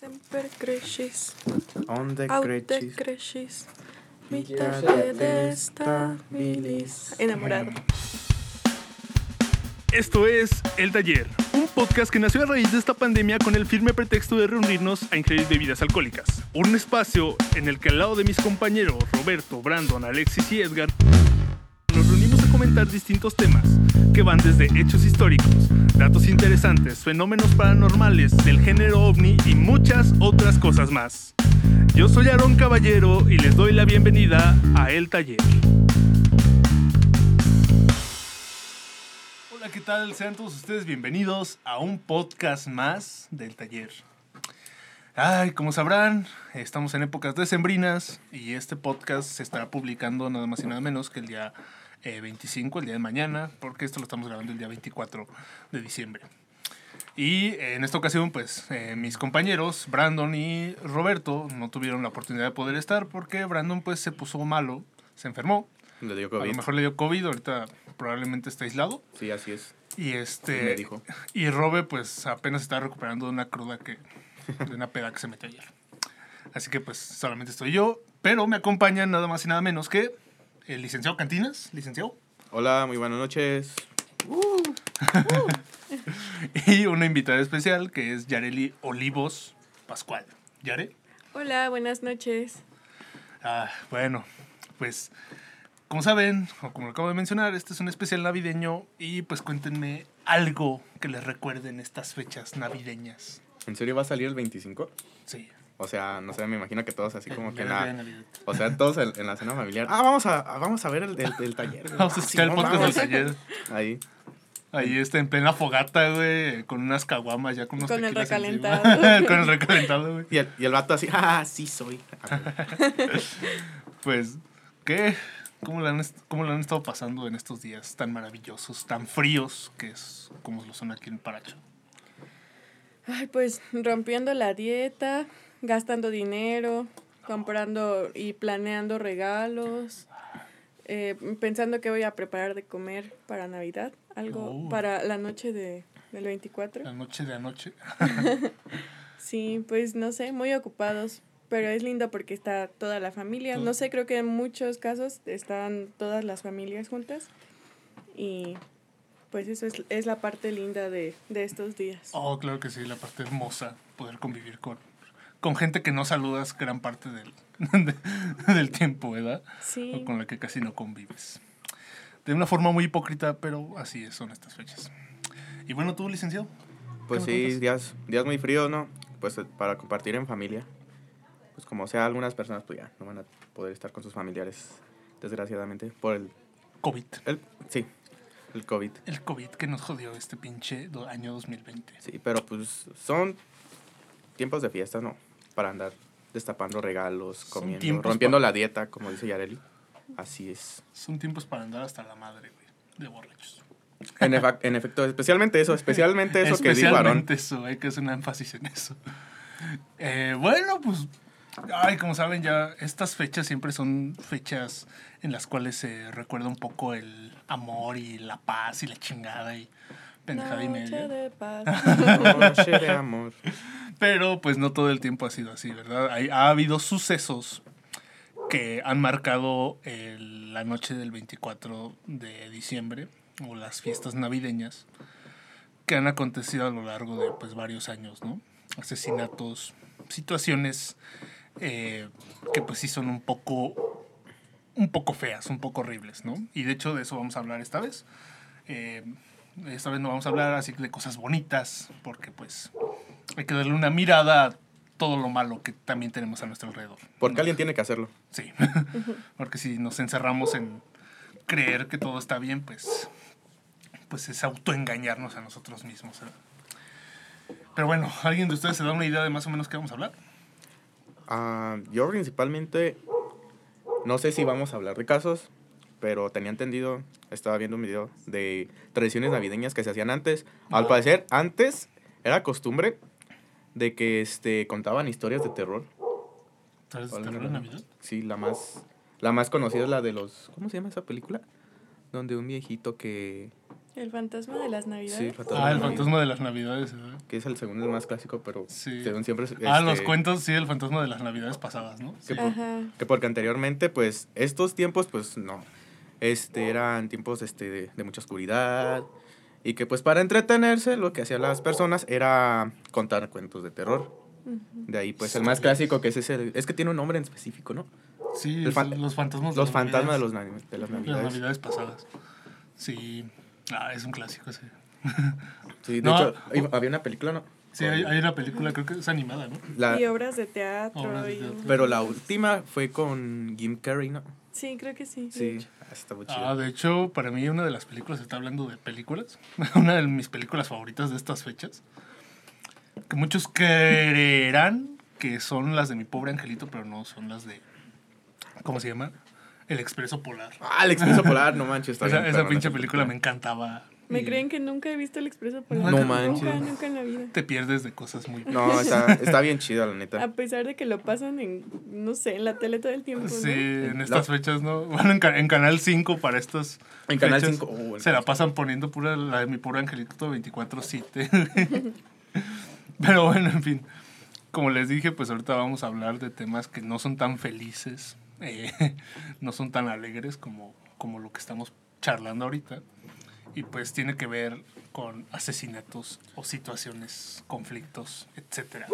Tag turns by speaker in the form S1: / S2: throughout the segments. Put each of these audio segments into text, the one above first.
S1: Sempre crescis,
S2: Onde
S1: aute
S2: crescis,
S1: crescis,
S2: Villa
S1: mitad
S2: de
S1: de stabilis. Enamorado.
S3: Esto es El Taller, un podcast que nació a raíz de esta pandemia con el firme pretexto de reunirnos a ingerir bebidas alcohólicas. Un espacio en el que al lado de mis compañeros Roberto, Brandon, Alexis y Edgar comentar distintos temas que van desde hechos históricos, datos interesantes, fenómenos paranormales del género ovni y muchas otras cosas más. Yo soy Aaron Caballero y les doy la bienvenida a El Taller. Hola, ¿qué tal? Sean todos ustedes bienvenidos a un podcast más del taller. Ay, como sabrán, estamos en épocas decembrinas y este podcast se estará publicando nada más y nada menos que el día eh, 25, el día de mañana, porque esto lo estamos grabando el día 24 de diciembre. Y en esta ocasión, pues eh, mis compañeros, Brandon y Roberto, no tuvieron la oportunidad de poder estar porque Brandon pues se puso malo, se enfermó.
S2: le dio
S3: A
S2: COVID.
S3: lo mejor le dio COVID, ahorita probablemente está aislado.
S2: Sí, así es.
S3: Y este.
S2: Me dijo.
S3: Y Robe, pues apenas está recuperando de una cruda que. de una peda que se metió ayer. Así que pues solamente estoy yo. Pero me acompañan nada más y nada menos que el licenciado Cantinas. Licenciado.
S2: Hola, muy buenas noches.
S3: Y una invitada especial que es Yareli Olivos Pascual. ¿Yare?
S1: Hola, buenas noches.
S3: Ah, bueno, pues como saben, o como lo acabo de mencionar, este es un especial navideño y pues cuéntenme algo que les recuerden estas fechas navideñas.
S2: ¿En serio va a salir el 25?
S3: Sí.
S2: O sea, no sé, me imagino que todos así como que en la... O sea, todos en, en la cena familiar. Ah, vamos a, vamos a ver el, el, el taller. güey.
S3: Vamos a
S2: Ah,
S3: escuchar el podcast del taller.
S2: Ahí.
S3: Ahí está en plena fogata, güey, con unas caguamas ya con unos
S1: Con el recalentado.
S3: con el recalentado, güey.
S2: Y el, y el vato así, ah, sí soy. Ah,
S3: Pues, ¿qué? ¿Cómo lo, han, ¿Cómo lo han estado pasando en estos días tan maravillosos, tan fríos, que es como lo son aquí en Paracho?
S1: Ay, pues rompiendo la dieta, gastando dinero, comprando y planeando regalos, eh, pensando que voy a preparar de comer para Navidad, algo
S3: Oh.
S1: para la noche de, del 24.
S3: La noche de anoche.
S1: Sí, pues no sé, muy ocupados, pero es lindo porque está toda la familia. No sé, creo que en muchos casos están todas las familias juntas y pues eso es, es la parte linda de, de estos días.
S3: Oh, claro que sí, la parte hermosa, poder convivir con, con gente que no saludas gran parte del, de- del tiempo, ¿verdad?
S1: Sí,
S3: O con la que casi no convives. De una forma muy hipócrita, pero así es, son estas fechas. Y bueno, tú, licenciado.
S2: Pues
S3: ¿Qué me
S2: sí, días, días muy fríos, ¿no? Pues eh, para compartir en familia. Pues como sea, algunas personas pues ya no van a poder estar con sus familiares, desgraciadamente, por el...
S3: COVID.
S2: el sí, el COVID.
S3: El COVID que nos jodió este pinche do- año 2020.
S2: Sí, pero pues son tiempos de fiesta, ¿no? Para andar destapando regalos,
S3: Son
S2: comiendo,
S3: tiempos
S2: rompiendo la dieta, como dice Yareli. Así es.
S3: Son tiempos para andar hasta la madre, güey, de borrachos.
S2: En, efa- en efecto, especialmente eso, especialmente eso que dijo Aarón.
S3: Especialmente eso, hay que hacer un énfasis en eso. Eh, bueno, pues, ay, como saben ya, estas fechas siempre son fechas en las cuales se recuerda un poco el amor y la paz y la chingada y pendejada y
S1: noche
S3: media.
S1: de paz.
S2: Noche de amor.
S3: Pero pues no todo el tiempo ha sido así, ¿verdad? Hay- ha habido sucesos que han marcado la noche del 24 de diciembre o las fiestas navideñas que han acontecido a lo largo de pues varios años, ¿no? Asesinatos, situaciones eh, que pues sí son un poco un poco feas, un poco horribles, ¿no? Y de hecho de eso vamos a hablar esta vez. Eh, esta vez no vamos a hablar así de cosas bonitas, porque pues hay que darle una mirada a todo lo malo que también tenemos a nuestro alrededor.
S2: Porque
S3: ¿no?
S2: alguien tiene que hacerlo.
S3: Sí, porque si nos encerramos en creer que todo está bien, pues, pues es autoengañarnos a nosotros mismos. ¿verdad? Pero bueno, ¿alguien de ustedes se da una idea de más o menos qué vamos a hablar?
S2: Ah, yo principalmente, no sé si vamos a hablar de casos, pero tenía entendido, estaba viendo un video de tradiciones navideñas que se hacían antes. Al parecer, antes era costumbre de que este, contaban historias de terror.
S3: ¿Sabes de
S2: ¿Cuál
S3: terror de Navidad?
S2: Sí, la más, la más conocida es la de los, ¿cómo se llama esa película? Donde un viejito que
S1: El fantasma de las
S2: Sí,
S1: navidades.
S2: Fantasma
S3: Ah,
S2: de
S3: el
S2: Navidad,
S3: fantasma de las navidades. ¿verdad?
S2: Que es el segundo el más clásico, pero
S3: Sí.
S2: según siempre...
S3: Ah,
S2: este,
S3: los cuentos, sí, el fantasma de las navidades pasadas, ¿no?
S2: Que, por-
S1: Ajá.
S2: que porque anteriormente, pues, estos tiempos, pues, no. Este, eran tiempos, este, de, de mucha oscuridad. Y que, pues, para entretenerse, lo que hacían las personas era contar cuentos de terror. De ahí, pues, el más clásico, que es ese... Es que tiene un nombre en específico, ¿no?
S3: Sí,
S2: El fan-
S3: los fantasmas
S2: Los
S3: las
S2: fantasmas de,
S3: navidades.
S2: los, de las
S3: De las
S2: navidades.
S3: navidades pasadas. Sí. Ah, es un clásico ese.
S2: Sí, de
S3: No.
S2: hecho, había una película, ¿no?
S3: Sí, hay, hay una película, creo que es animada, ¿no?
S2: La-
S1: Y obras de teatro.
S3: Obras de
S1: y-
S3: teatro.
S2: pero la última fue con Jim Carrey, ¿no?
S1: Sí, creo que sí. de
S2: Sí,
S1: hecho.
S2: ah, está muy
S3: Ah,
S2: chido.
S3: de hecho, para mí una de las películas, está hablando de películas, una de mis películas favoritas de estas fechas, que muchos creerán que son las de mi pobre angelito, pero no, son las de, ¿cómo se llama? El Expreso Polar.
S2: Ah, el Expreso Polar, no manches. está
S3: Esa,
S2: bien
S3: esa pinche película me encantaba.
S1: ¿Me
S3: Y
S1: creen que nunca he visto el expreso polar?
S3: No
S1: Nunca,
S2: manches.
S1: nunca en la vida.
S3: Te pierdes de cosas muy...
S2: No, está, está bien chida, la neta.
S1: A pesar de que lo pasan en, no sé, en la tele todo el tiempo.
S3: Sí,
S1: ¿no?
S3: en estas fechas, ¿no? Bueno, en, en Canal 5 para estas
S2: En Canal
S3: fechas
S2: 5. oh,
S3: Se la pasan poniendo pura la de mi pobre angelito 24-7. Pero bueno, en fin. Como les dije, pues ahorita vamos a hablar de temas que no son tan felices, eh, no son tan alegres como, como lo que estamos charlando ahorita. Y pues tiene que ver con asesinatos o situaciones, conflictos, etcétera.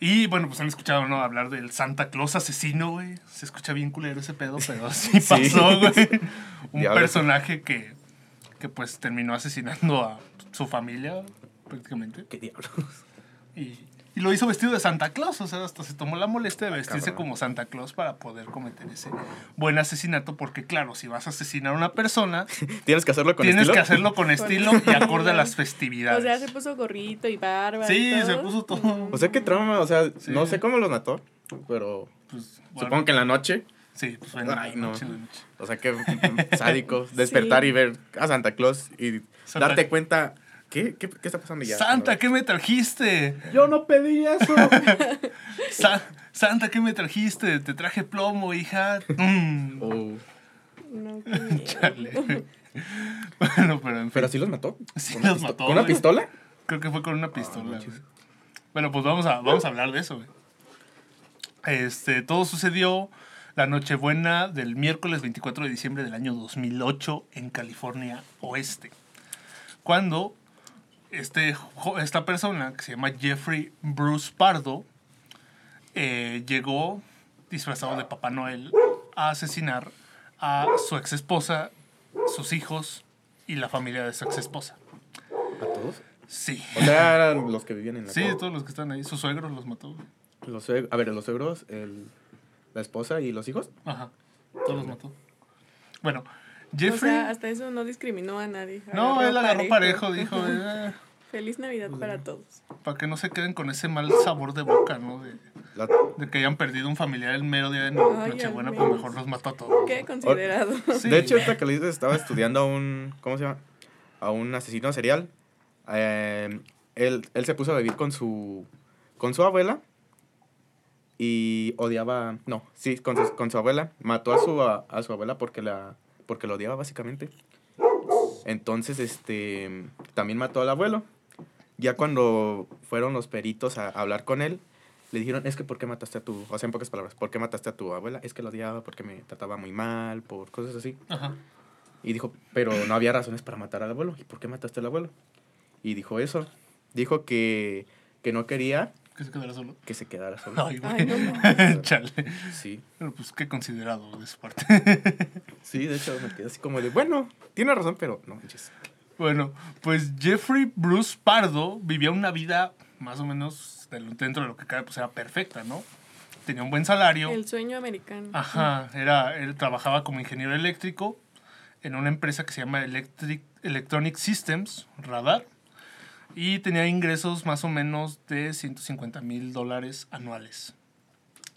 S3: Y bueno, pues han escuchado, ¿no? Hablar del Santa Claus asesino, güey. Se escucha bien culero ese pedo, pero sí pasó, güey. Un personaje que, que pues terminó asesinando a su familia, prácticamente.
S2: ¿Qué diablos?
S3: Y, y lo hizo vestido de Santa Claus, o sea, hasta se tomó la molestia de vestirse
S2: cabrón.
S3: como Santa Claus para poder cometer ese buen asesinato, porque claro, si vas a asesinar a una persona,
S2: Tienes que hacerlo con
S3: tienes
S2: estilo.
S3: que hacerlo con estilo y acorde a las
S1: O
S3: festividades.
S1: sea, se puso gorrito y barba. y
S3: Sí, se puso todo.
S2: O sea, qué trauma. O sea,
S3: Sí.
S2: no sé cómo los mató. Pero
S3: Pues, bueno,
S2: supongo que en la noche.
S3: Sí, pues en la
S2: Ay, no.
S3: noche, en la noche.
S2: O sea, que sádico. Despertar
S1: Sí.
S2: y ver a Santa Claus y
S3: Santa-
S2: darte cuenta. ¿Qué, qué, qué está pasando ya?
S3: Santa, ¿qué me trajiste?
S2: Yo no pedí eso.
S3: Sa- Santa, ¿qué me trajiste? Te traje plomo, hija. Mm.
S2: Oh,
S1: No.
S3: Chale. bueno, pero en fin.
S2: Pero sí los mató.
S3: Sí
S2: ¿Con una
S3: los mató,
S2: ¿Con una
S3: güey.
S2: pistola?
S3: Creo que fue con una pistola.
S2: manches.
S3: güey. bueno, pues vamos a, vamos a hablar de eso, güey. Este, todo sucedió la Nochebuena del miércoles 24 de diciembre del año 2008 en California Oeste. Cuando este, esta persona, que se llama Jeffrey Bruce Pardo, eh, llegó disfrazado de Papá Noel a asesinar a su ex esposa, sus hijos y la familia de su ex esposa.
S2: ¿A todos?
S3: Sí.
S2: O sea, eran los que vivían en la
S3: Sí,
S2: casa.
S3: todos los que están ahí. Sus suegros los mató.
S2: Los a ver, los suegros, el, la esposa y los hijos.
S3: Ajá. Todos los mató. Bueno,
S1: O
S3: Jeffrey.
S1: sea, hasta eso no discriminó a nadie.
S3: no, él agarró parejo, dijo. eh,
S1: Feliz Navidad para todos.
S3: para que no se queden con ese mal sabor de boca, ¿no? De,
S2: La-
S3: de que hayan perdido un familiar el mero día de Nochebuena, pues mejor los mató a todos.
S1: Qué considerado.
S3: Sí.
S2: De hecho, ahorita que le dices, estaba estudiando a un. ¿Cómo se llama? A un asesino serial. Eh, él, él se puso a vivir con su. Con su abuela. Y odiaba. No, sí, con su, con su abuela. Mató a su, a, a su abuela porque la. Porque lo odiaba, básicamente. Entonces, este. También mató al abuelo. Ya cuando fueron los peritos a hablar con él, le dijeron, es que ¿por qué mataste a tu, o sea, en pocas palabras, ¿por qué mataste a tu abuela? Es que lo odiaba porque me trataba muy mal, por cosas así.
S3: Ajá.
S2: Y dijo, pero no había razones para matar al abuelo. ¿Y por qué mataste al abuelo? Y dijo eso. Dijo que, que no quería
S3: Que se quedara solo.
S2: que se quedara solo.
S3: Ay, güey.
S1: Ay, no manches.
S3: Chale.
S2: Sí.
S3: Pero pues qué considerado de su parte.
S2: Sí, de hecho me quedé así como de, bueno, tiene razón, pero no manches.
S3: Bueno, pues Jeffrey Bruce Pardo vivía una vida más o menos dentro de lo que cabe, pues era perfecta, ¿no? Tenía un buen salario.
S1: El sueño americano.
S3: Ajá, era, él trabajaba como ingeniero eléctrico en una empresa que se llama Electric, Electronic Systems, Radar, y tenía ingresos más o menos de 150 mil dólares anuales.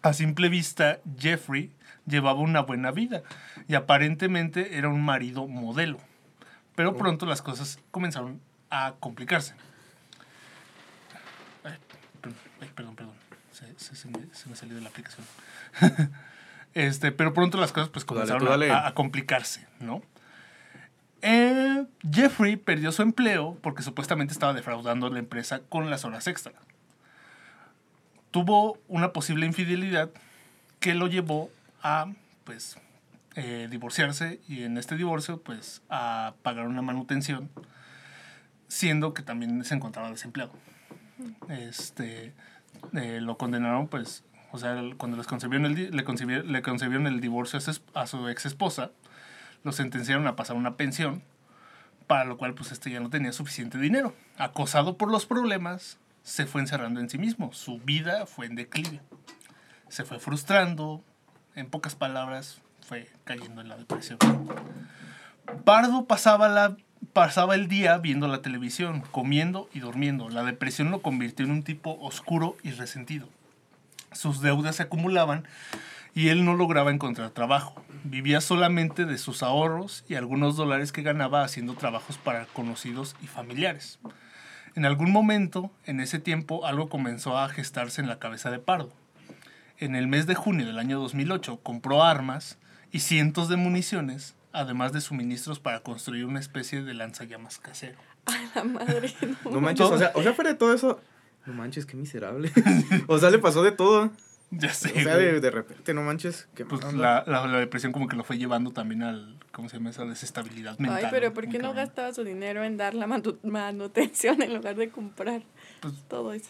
S3: A simple vista, Jeffrey llevaba una buena vida y aparentemente era un marido modelo. Pero pronto las cosas comenzaron a complicarse. Ay, per- ay, perdón, perdón. Se, se- se me, se me salió de la aplicación. este, pero pronto las cosas pues comenzaron
S2: dale.
S3: a complicarse, ¿no? Eh, Jeffrey perdió su empleo porque supuestamente estaba defraudando a la empresa con las horas extra. Tuvo una posible infidelidad que lo llevó a, pues, eh, divorciarse y en este divorcio, pues, a pagar una manutención, siendo que también se encontraba desempleado. Este, eh, lo condenaron, pues, o sea, cuando les concebieron el, le, concebieron, le concebieron el divorcio a su ex esposa, lo sentenciaron a pasar una pensión, para lo cual, pues, este ya no tenía suficiente dinero. Acosado por los problemas, se fue encerrando en sí mismo. Su vida fue en declive. Se fue frustrando, en pocas palabras, fue cayendo en la depresión. Pardo pasaba, la, pasaba el día viendo la televisión, comiendo y durmiendo. La depresión lo convirtió en un tipo oscuro y resentido. Sus deudas se acumulaban y él no lograba encontrar trabajo. Vivía solamente de sus ahorros y algunos dólares que ganaba haciendo trabajos para conocidos y familiares. En algún momento, en ese tiempo, algo comenzó a gestarse en la cabeza de Pardo. En el mes de junio del año 2008 compró armas y cientos de municiones, además de suministros para construir una especie de lanzallamas casero.
S1: A la madre. no.
S2: No manches, o sea, o sea, fuera de todo eso. No manches, qué miserable. o sea, le pasó de todo.
S3: Ya sé.
S2: O sea, de, de repente, no manches. Qué
S3: Pues la, la, la depresión como que lo fue llevando también al, ¿cómo se llama? Esa desestabilidad mental.
S1: Ay, pero ¿por qué no
S3: Cabrón.
S1: gastaba su dinero en dar la manu- manutención en lugar de comprar
S3: Pues-
S1: todo eso?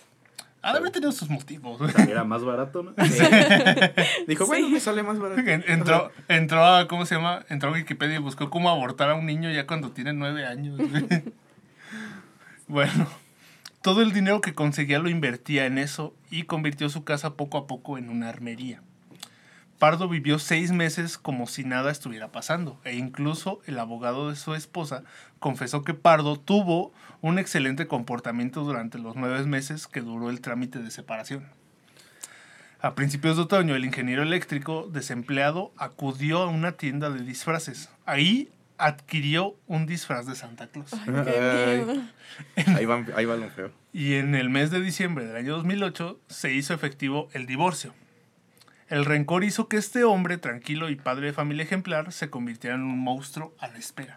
S3: Ha de haber tenido sus motivos.
S4: Era más barato, ¿no?
S2: Dijo, bueno, me sale más barato.
S3: En- Entró, entró a, ¿cómo se llama? Entró a Wikipedia y buscó cómo abortar a un niño ya cuando tiene nueve años. bueno, todo el dinero que conseguía lo invertía en eso y convirtió su casa poco a poco en una armería. Pardo vivió seis meses como si nada estuviera pasando e incluso el abogado de su esposa confesó que Pardo tuvo un excelente comportamiento durante los nueve meses que duró el trámite de separación. A principios de otoño, el ingeniero eléctrico desempleado acudió a una tienda de disfraces. Ahí adquirió un disfraz de Santa Claus.
S1: Qué
S2: Ay,
S1: miedo.
S2: ahí, va, ahí va lo feo.
S3: Y en el mes de diciembre del año 2008 se hizo efectivo el divorcio. El rencor hizo que este hombre, tranquilo y padre de familia ejemplar, se convirtiera en un monstruo a la espera.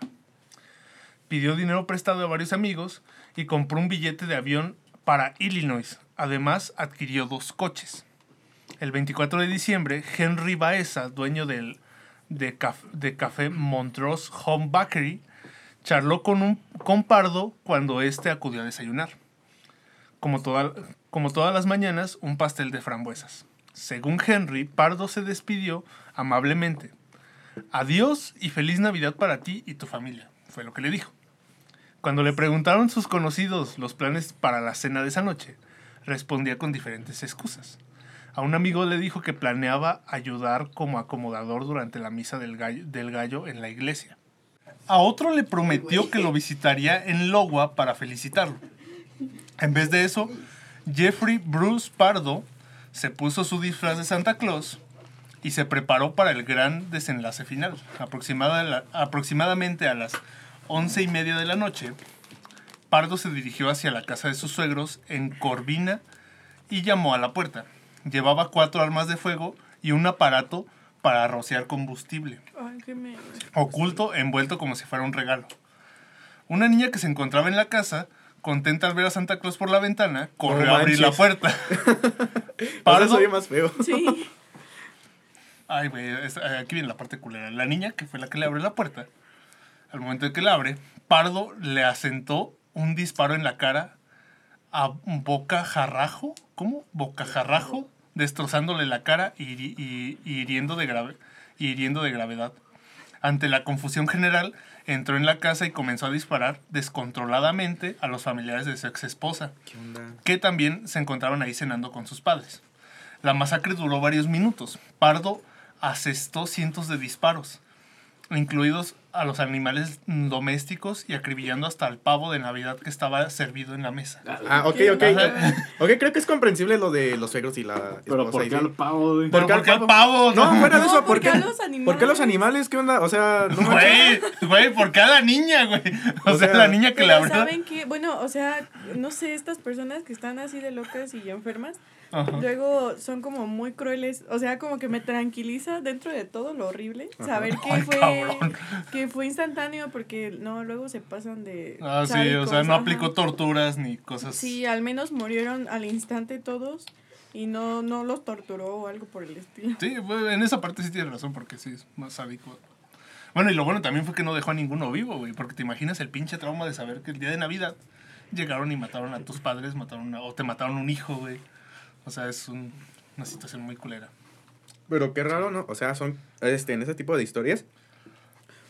S3: Pidió dinero prestado a varios amigos y compró un billete de avión para Illinois. Además, adquirió dos coches. El 24 de diciembre, Henry Baeza, dueño del, de, caf- de café Montrose Home Bakery, charló con, un, Pardo cuando éste acudió a desayunar. Como, toda- como todas las mañanas, un pastel de frambuesas. Según Henry, Pardo se despidió amablemente. Adiós y feliz Navidad para ti y tu familia, fue lo que le dijo. Cuando le preguntaron sus conocidos los planes para la cena de esa noche, respondía con diferentes excusas. A un amigo le dijo que planeaba ayudar como acomodador durante la misa del gallo, en la iglesia. A otro le prometió que lo visitaría en Logua para felicitarlo. En vez de eso, Jeffrey Bruce Pardo se puso su disfraz de Santa Claus y se preparó para el gran desenlace final. Aproximada- aproximadamente a las once y media de la noche, Pardo se dirigió hacia la casa de sus suegros en Corvina y llamó a la puerta. Llevaba cuatro armas de fuego y un aparato para rociar combustible
S1: Ay, qué miedo.
S3: oculto, envuelto como si fuera un regalo. Una niña que se encontraba en la casa, contenta al ver a Santa Claus por la ventana, corrió
S2: No
S3: a abrir la puerta. Pardo-
S2: soy más feo.
S1: Sí.
S3: Ay, güey, es- aquí viene la parte culera. La niña, que fue la que le abre la puerta, al momento de que la abre, Pardo le asentó un disparo en la cara a Bocajarrajo. ¿Cómo? Bocajarrajo, destrozándole la cara y, y- y hiriendo, de grave, hiriendo de gravedad. Ante la confusión general, entró en la casa y comenzó a disparar descontroladamente a los familiares de su ex esposa que también se encontraban ahí cenando con sus padres. La masacre duró varios minutos. Pardo asestó cientos de disparos, incluidos a los animales domésticos y acribillando hasta el pavo de Navidad que estaba servido en la mesa.
S2: Ah, ok, ok.
S3: Ajá.
S2: Ok, creo que es comprensible lo de los suegros y la esposa.
S4: Pero ¿por qué al pavo,
S2: qué
S3: por qué
S2: al
S3: al pavo?
S2: No, fuera de
S1: No,
S2: eso, ¿por
S1: ¿por qué
S2: qué?
S1: a los animales?
S2: ¿Por qué los animales? ¿Qué onda? O sea, no.
S3: Güey, güey, ¿por qué a la niña, güey? O,
S2: O
S3: sea,
S2: sea,
S3: la niña que le abrió.
S1: ¿saben qué? Bueno, o sea, no sé, estas personas que están así de locas y enfermas,
S3: Ajá.
S1: luego son como muy crueles. O sea, como que me tranquiliza dentro de todo lo horrible saber que
S3: Ay,
S1: fue,
S3: cabrón.
S1: que que fue instantáneo porque no, luego se pasan de...
S3: Ah, sí, o sea, no
S1: aplicó
S3: aplicó torturas ni cosas.
S1: Sí, al menos murieron al instante todos y no, no los torturó o algo por el estilo.
S3: Sí, en esa parte sí tienes razón, porque sí, es más sádico. Bueno, y lo bueno también fue que no dejó a ninguno vivo, güey, porque te imaginas el pinche trauma de saber que el día de Navidad llegaron y mataron a tus padres, mataron a- o te mataron un hijo, güey. O sea, es un- una situación muy culera.
S2: Pero qué raro, ¿no? O sea, son, este, en ese tipo de historias,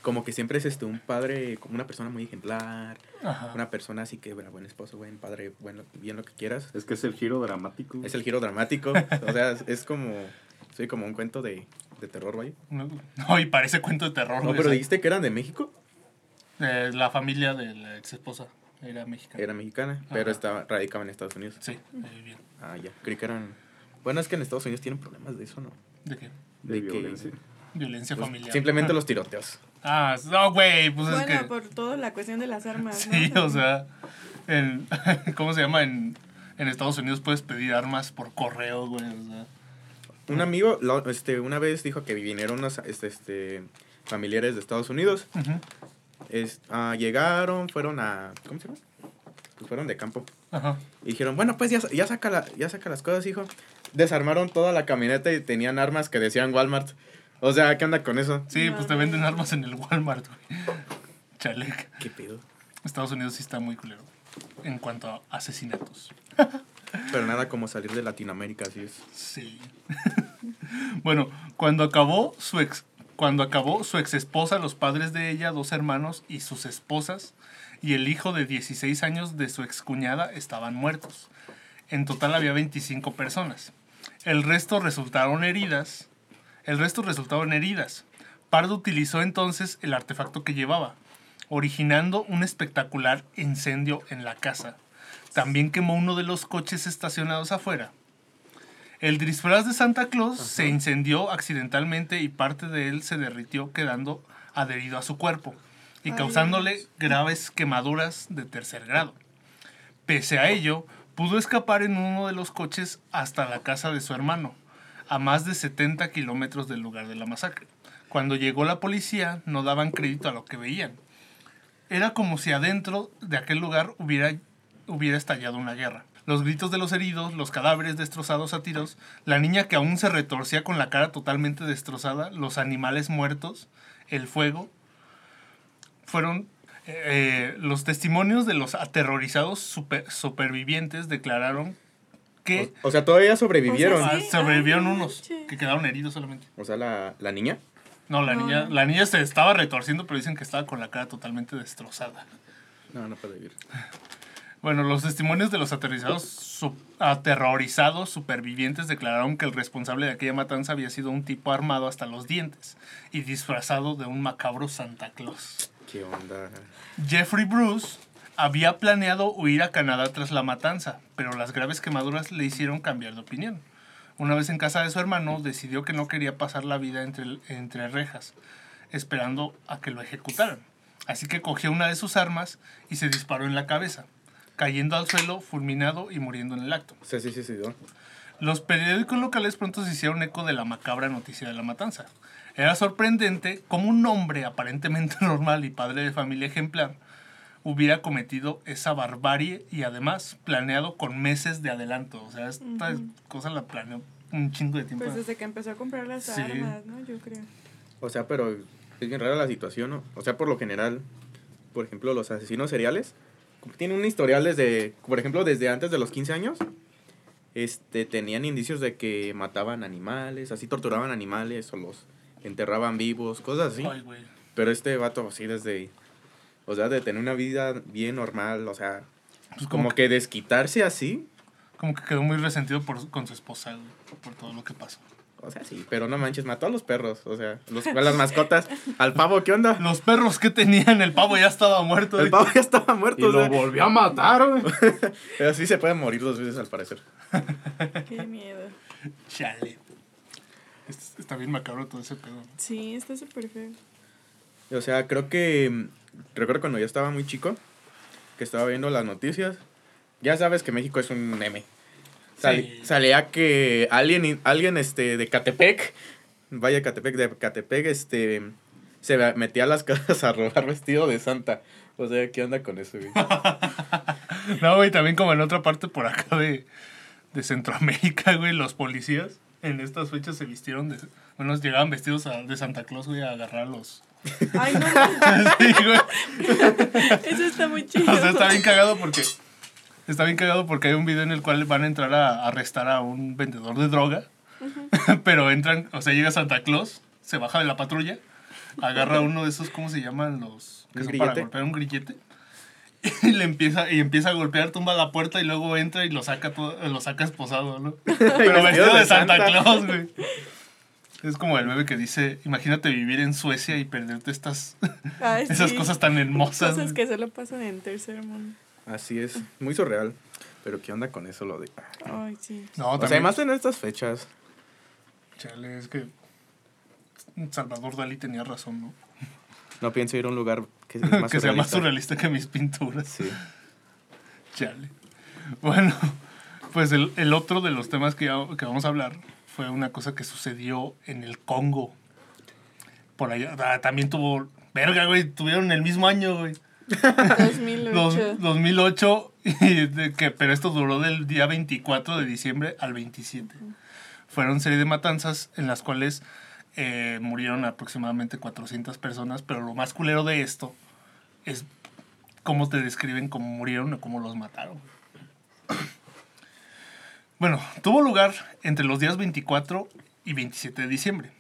S2: como que siempre es este, un padre, como una persona muy ejemplar,
S3: Ajá.
S2: una persona así que, bueno, buen esposo, buen padre, bueno, bien lo que quieras.
S4: Es que es el giro dramático.
S2: Es el giro dramático, o sea, es, es como, sí, como un cuento de, de terror, güey.
S3: No, no, y parece cuento de terror,
S2: No, pero dijiste que eran de México,
S3: eh, la familia de la ex esposa era mexicana.
S2: era mexicana, pero estaba, radicaba en Estados Unidos.
S3: Sí, bien.
S2: Ah, ya, creí que eran... Bueno, es que en Estados Unidos tienen problemas de eso, ¿no?
S3: ¿De qué?
S4: de
S2: de que-
S4: violencia.
S3: Violencia
S2: Pues,
S3: familiar.
S2: simplemente los tiroteos.
S3: Ah, no, güey, pues
S1: bueno,
S3: es que...
S1: por toda la cuestión de las armas, ¿no?
S3: Sí, o sea, en, ¿cómo se llama? En, en Estados Unidos puedes pedir armas por correo, güey, o sea.
S2: Un amigo, lo- este, una vez dijo que vinieron unos, este, este, familiares de Estados Unidos. Es, ah, llegaron, fueron a... ¿Cómo se llama? Pues fueron de campo.
S3: Ajá.
S2: Y dijeron, bueno, pues ya, ya, saca la, ya saca las cosas, hijo. Desarmaron toda la camioneta y tenían armas que decían Walmart. O sea, ¿qué onda con eso?
S3: Sí, pues te venden armas en el Walmart, güey. Chaleca.
S2: ¿Qué pedo?
S3: Estados Unidos sí está muy culero en cuanto a asesinatos.
S2: Pero nada como salir de Latinoamérica, así es.
S3: Sí. bueno, cuando acabó su ex cuando acabó su ex esposa, los padres de ella, dos hermanos y sus esposas y el hijo de 16 años de su excuñada estaban muertos. En total había 25 personas. El resto resultaron heridas. El resto resultaron heridas. Pardo utilizó entonces el artefacto que llevaba, originando un espectacular incendio en la casa. También quemó uno de los coches estacionados afuera. El disfraz de Santa Claus se incendió accidentalmente y parte de él se derritió quedando adherido a su cuerpo y
S1: Ay,
S3: causándole
S1: Dios.
S3: graves quemaduras de tercer grado. Pese a ello, pudo escapar en uno de los coches hasta la casa de su hermano, a más de 70 kilómetros del lugar de la masacre. Cuando llegó la policía, no daban crédito a lo que veían. Era como si adentro de aquel lugar hubiera, hubiera estallado una guerra. Los gritos de los heridos, los cadáveres destrozados a tiros, la niña que aún se retorcía con la cara totalmente destrozada, los animales muertos, el fuego, fueron eh, los testimonios de los aterrorizados super- supervivientes declararon que
S2: O, o sea, todavía sobrevivieron.
S1: O sea,
S3: ah,
S1: sí.
S3: sobrevivieron
S1: Ay,
S3: unos que quedaron heridos solamente.
S2: O sea, la, la niña.
S3: No, la
S1: No,
S3: niña, la niña se estaba retorciendo, pero dicen que estaba con la cara totalmente destrozada.
S2: No, no puede vivir.
S3: Bueno, los testimonios de los aterrizados su- aterrorizados supervivientes declararon que el responsable de aquella matanza había sido un tipo armado hasta los dientes y disfrazado de un macabro Santa Claus.
S2: ¿Qué onda?
S3: Jeffrey Bruce había planeado huir a Canadá tras la matanza, pero las graves quemaduras le hicieron cambiar de opinión. Una vez en casa de su hermano, decidió que no quería pasar la vida entre, entre rejas, esperando a que lo ejecutaran. Así que cogió una de sus armas y se disparó en la cabeza, cayendo al suelo, fulminado y muriendo en el acto.
S2: Sí, sí, sí. ¿no?
S3: Los periódicos locales pronto se hicieron eco de la macabra noticia de la matanza. Era sorprendente cómo un hombre aparentemente normal y padre de familia ejemplar hubiera cometido esa barbarie y además planeado con meses de adelanto. O sea, esta
S1: Ujú.
S3: cosa la planeó un chingo de tiempo.
S1: Pues desde que empezó a comprar las
S3: Sí.
S1: armas, ¿no? Yo creo.
S2: O sea, pero es bien rara la situación, ¿no? O sea, por lo general, por ejemplo, los asesinos seriales tienen un historial desde, por ejemplo, desde antes de los 15 años. Este, tenían indicios de que mataban animales, así torturaban animales o los enterraban vivos, cosas así.
S3: Ay, güey.
S2: Pero este vato así desde, o sea, de tener una vida bien normal, o sea,
S3: Pues como,
S2: como
S3: que,
S2: que desquitarse así,
S3: como que quedó muy resentido por, con su esposa, güey, por todo lo que pasó.
S2: o sea, sí, pero no manches, mató a los perros, o sea, los, a las mascotas, al pavo, ¿qué onda?
S3: Los perros que tenían, el pavo ya estaba muerto.
S2: El pavo ya estaba muerto,
S4: Y
S2: o sea,
S4: lo volvió a matar, güey.
S2: Pero sí se pueden morir dos veces al parecer.
S1: Qué miedo.
S3: Chale. Es- Está bien macabro todo ese pedo.
S1: Sí, está súper feo.
S2: O sea, creo que. Recuerdo cuando yo estaba muy chico, que estaba viendo las noticias. Ya sabes que México es un meme. Sal-
S3: Sí.
S2: Salía que alguien, alguien este, de Catepec, vaya Catepec, de Catepec, este, se metía a las casas a robar vestido de santa. O sea, ¿qué onda con eso, güey?
S3: No, güey, también como en otra parte por acá de, de Centroamérica, güey, los policías en estas fechas se vistieron de... Bueno, llegaban vestidos a- de Santa Claus, güey, a agarrar a los...
S1: Ay, no,
S3: Sí, güey.
S1: eso está muy chido.
S3: O sea, está bien cagado porque... Está bien cagado porque hay un video en el cual van a entrar a arrestar a un vendedor de droga. Pero entran, o sea, llega Santa Claus, se baja de la patrulla, agarra uno de esos, ¿cómo se llaman los? Que
S2: ¿Un
S3: son para golpear un grillete. Y le empieza, y empieza a golpear, tumba la puerta y luego entra y lo saca todo, lo saca esposado, ¿no? Pero vestido de Santa Claus, güey. Es como el bebé que dice, imagínate vivir en Suecia y perderte estas,
S1: Ay,
S3: esas
S1: sí.
S3: cosas tan hermosas.
S1: Cosas que solo pasan en tercer mundo.
S2: Así es, muy surreal. Pero ¿qué onda con eso? Lo de...
S1: Ay, sí.
S3: No,
S2: O sea, en estas fechas.
S3: chale, es que Salvador Dalí tenía razón, ¿no?
S2: No pienso ir a un lugar que, es más
S3: que sea más
S2: surrealista.
S3: surrealista que mis pinturas.
S2: Sí.
S3: Chale. Bueno, pues el, el otro de los temas que, ya- que vamos a hablar fue una cosa que sucedió en el Congo. Por allá. ah, también tuvo. Verga, güey. Tuvieron el mismo año, güey.
S1: 2008.
S3: Dos- 2008. y de que, pero esto duró del día 24 de diciembre al 27. Fueron serie de matanzas en las cuales eh, murieron aproximadamente 400 personas. Pero lo más culero de esto es cómo te describen cómo murieron o cómo los mataron. Bueno, tuvo lugar entre los días 24 y 27 de diciembre,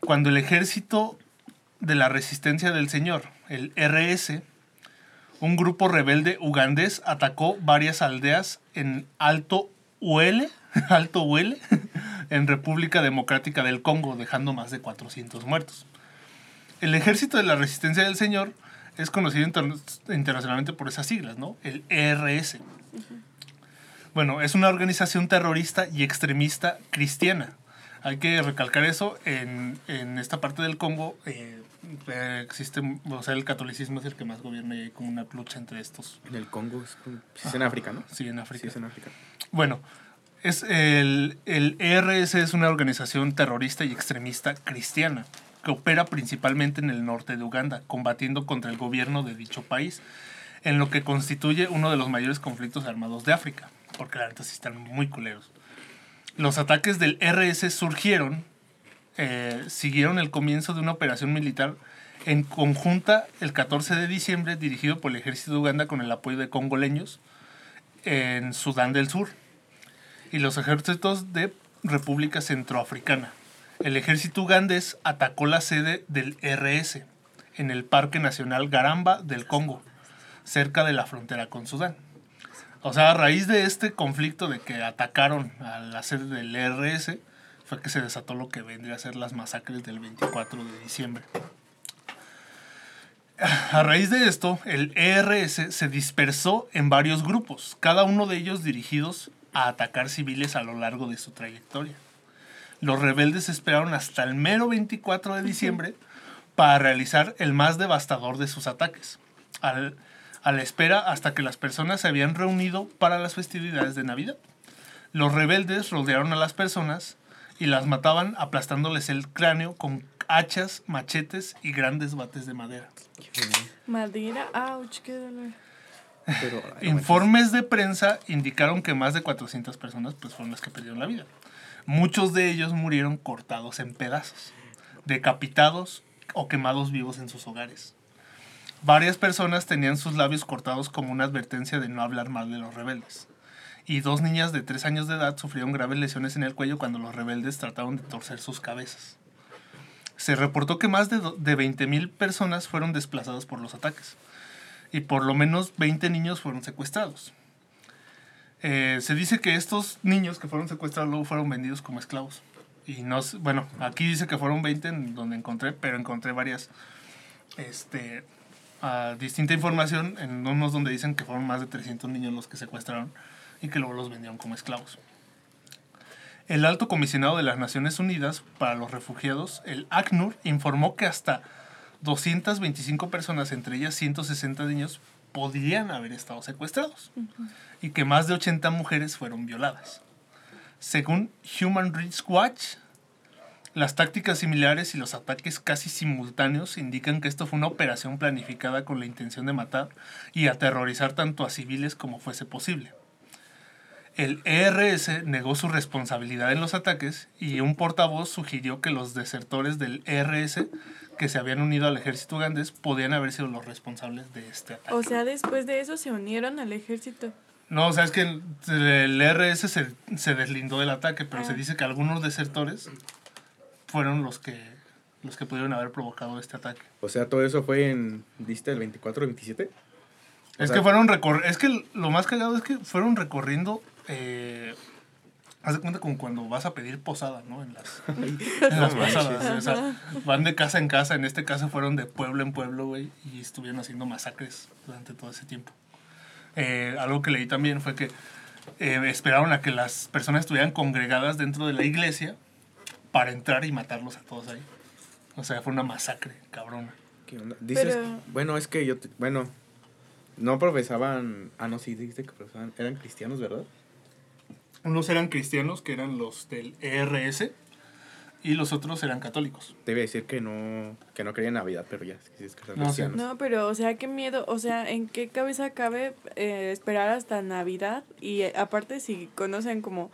S3: cuando el ejército de la resistencia del Señor, el RS, un grupo rebelde ugandés atacó varias aldeas en Alto Huele, Alto en República Democrática del Congo, dejando más de 400 muertos. El ejército de la resistencia del Señor es conocido inter- internacionalmente por esas siglas, ¿no? El ERS. Bueno, es una organización terrorista y extremista cristiana. Hay que recalcar eso. En, en esta parte del Congo eh, existe, o sea, el catolicismo es el que más gobierna y hay como una lucha entre estos.
S2: En el Congo, es, sí en África, ¿no?
S3: Sí, en
S2: Sí,
S3: África.
S2: es en África.
S3: Bueno, es el, el ERS es una organización terrorista y extremista cristiana que opera principalmente en el norte de Uganda, combatiendo contra el gobierno de dicho país, en lo que constituye uno de los mayores conflictos armados de África, porque la neta sí están muy culeros. Los ataques del RS surgieron, eh, siguieron el comienzo de una operación militar en conjunta el 14 de diciembre dirigido por el ejército de Uganda con el apoyo de congoleños en Sudán del Sur y los ejércitos de República Centroafricana. El ejército ugandés atacó la sede del RS en el Parque Nacional Garamba del Congo, cerca de la frontera con Sudán. O sea, a raíz de este conflicto de que atacaron a la sede del RS, fue que se desató lo que vendría a ser las masacres del 24 de diciembre. A raíz de esto, el ERS se dispersó en varios grupos, cada uno de ellos dirigidos a atacar civiles a lo largo de su trayectoria. Los rebeldes esperaron hasta el mero 24 de diciembre para realizar el más devastador de sus ataques, al- a la espera hasta que las personas se habían reunido para las festividades de Navidad. Los rebeldes rodearon a las personas y las mataban aplastándoles el cráneo con hachas, machetes y grandes bates de madera.
S1: Madera, ouch, qué dolor.
S2: Pero,
S3: Informes de prensa indicaron que más de 400 personas pues, fueron las que perdieron la vida. Muchos de ellos murieron cortados en pedazos, decapitados o quemados vivos en sus hogares. Varias personas tenían sus labios cortados como una advertencia de no hablar mal de los rebeldes. Y dos niñas de 3 años de edad sufrieron graves lesiones en el cuello cuando los rebeldes trataron de torcer sus cabezas. Se reportó que más de, de 20.000 personas fueron desplazadas por los ataques y por lo menos 20 niños fueron secuestrados. Eh, se dice que estos niños que fueron secuestrados luego fueron vendidos como esclavos. Y no, bueno, aquí dice que fueron 20 en donde encontré, pero encontré varias, este, ah, distinta información en unos donde dicen que fueron más de 300 niños los que secuestraron y que luego los vendieron como esclavos. El alto comisionado de las Naciones Unidas para los Refugiados, el ACNUR, informó que hasta 225 personas, entre ellas 160 niños, podrían haber estado secuestrados y que más de 80 mujeres fueron violadas. Según Human Rights Watch, Las tácticas similares y los ataques casi simultáneos indican que esto fue una operación planificada con la intención de matar y aterrorizar tanto a civiles como fuese posible. El ERS negó su responsabilidad en los ataques y un portavoz sugirió que los desertores del ERS que se habían unido al ejército ugandés podían haber sido los responsables de este ataque.
S1: O sea, después de eso se unieron al ejército.
S3: No, o sea, es que el, el ERS se, se deslindó del ataque, pero
S1: Ah.
S3: se dice que algunos desertores fueron los que los que pudieron haber provocado este ataque.
S2: O sea, todo eso fue en, ¿viste? El 24 27. O
S3: Es
S2: sea-
S3: que fueron recor es que lo más cagado es que fueron recorriendo eh, haz de cuenta como cuando vas a pedir posada, ¿no? En las, en las posadas. o sea, van de casa en casa, en este caso fueron de pueblo en pueblo, güey, y estuvieron haciendo masacres durante todo ese tiempo. Eh, algo que leí también fue que eh, esperaron a que las personas estuvieran congregadas dentro de la iglesia para entrar y matarlos a todos ahí. O sea, fue una masacre, cabrona.
S2: ¿Qué onda? Dices,
S1: Pero-
S2: bueno, es que yo, te- bueno, no profesaban, ah, no, sí, dijiste que profesaban, eran cristianos, ¿verdad?
S3: Unos eran cristianos, que eran los del ERS, y los otros eran católicos.
S2: Debe decir que no, que no creían en Navidad, pero ya, que son
S3: No, sí.
S2: cristianos.
S1: No, pero, o sea, qué miedo. O sea, ¿en qué cabeza cabe eh, esperar hasta Navidad? Y eh, aparte, si conocen como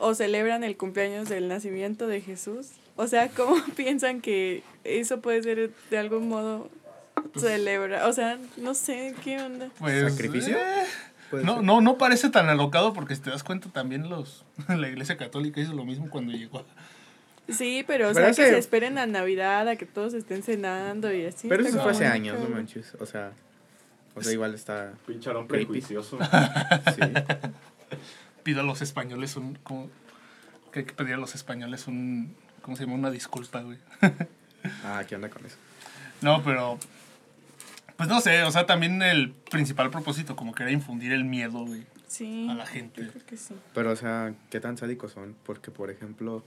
S1: o celebran el cumpleaños del nacimiento de Jesús. O sea, ¿cómo piensan que eso puede ser de algún modo celebra? O sea, no sé, ¿qué onda?
S3: Pues,
S2: ¿Sacrificio?
S3: eh, no, no, no parece tan alocado porque si te das cuenta también los la iglesia católica hizo lo mismo cuando llegó.
S1: Sí, pero, o
S2: Pero
S1: sea,
S2: ese-
S1: que se esperen a Navidad, a que todos estén cenando y así.
S2: Pero eso fue hace años, no manches. O sea, o sea, igual está.
S4: Pincharón prejuicioso.
S2: Sí.
S3: Pido a los españoles un como que hay que pedir a los españoles un ¿cómo se llama? una disculpa, güey.
S2: Ah, ¿qué onda con eso?
S3: No, pero pues no sé, o sea, también el principal propósito como que era infundir el miedo, güey.
S1: Sí.
S3: A la gente.
S1: yo creo que sí.
S2: Pero, o sea, ¿qué tan sádicos son? Porque, por ejemplo,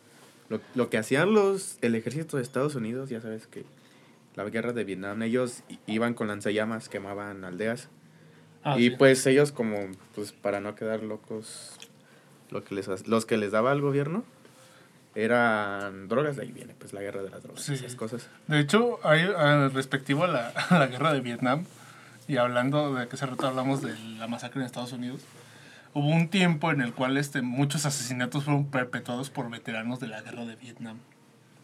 S2: lo, lo que hacían los el ejército de Estados Unidos, ya sabes que la guerra de Vietnam, ellos iban con lanzallamas, quemaban aldeas.
S3: Ah,
S2: y
S3: sí.
S2: pues ellos como, pues para no quedar locos, lo que les, los que les daba el gobierno eran drogas, de ahí viene pues la guerra de las drogas,
S3: Sí.
S2: esas cosas.
S3: De hecho, hay, ah, respectivo a la, a la guerra de Vietnam, y hablando de que hace rato hablamos de la masacre en Estados Unidos, hubo un tiempo en el cual este, muchos asesinatos fueron perpetuados por veteranos de la guerra de Vietnam.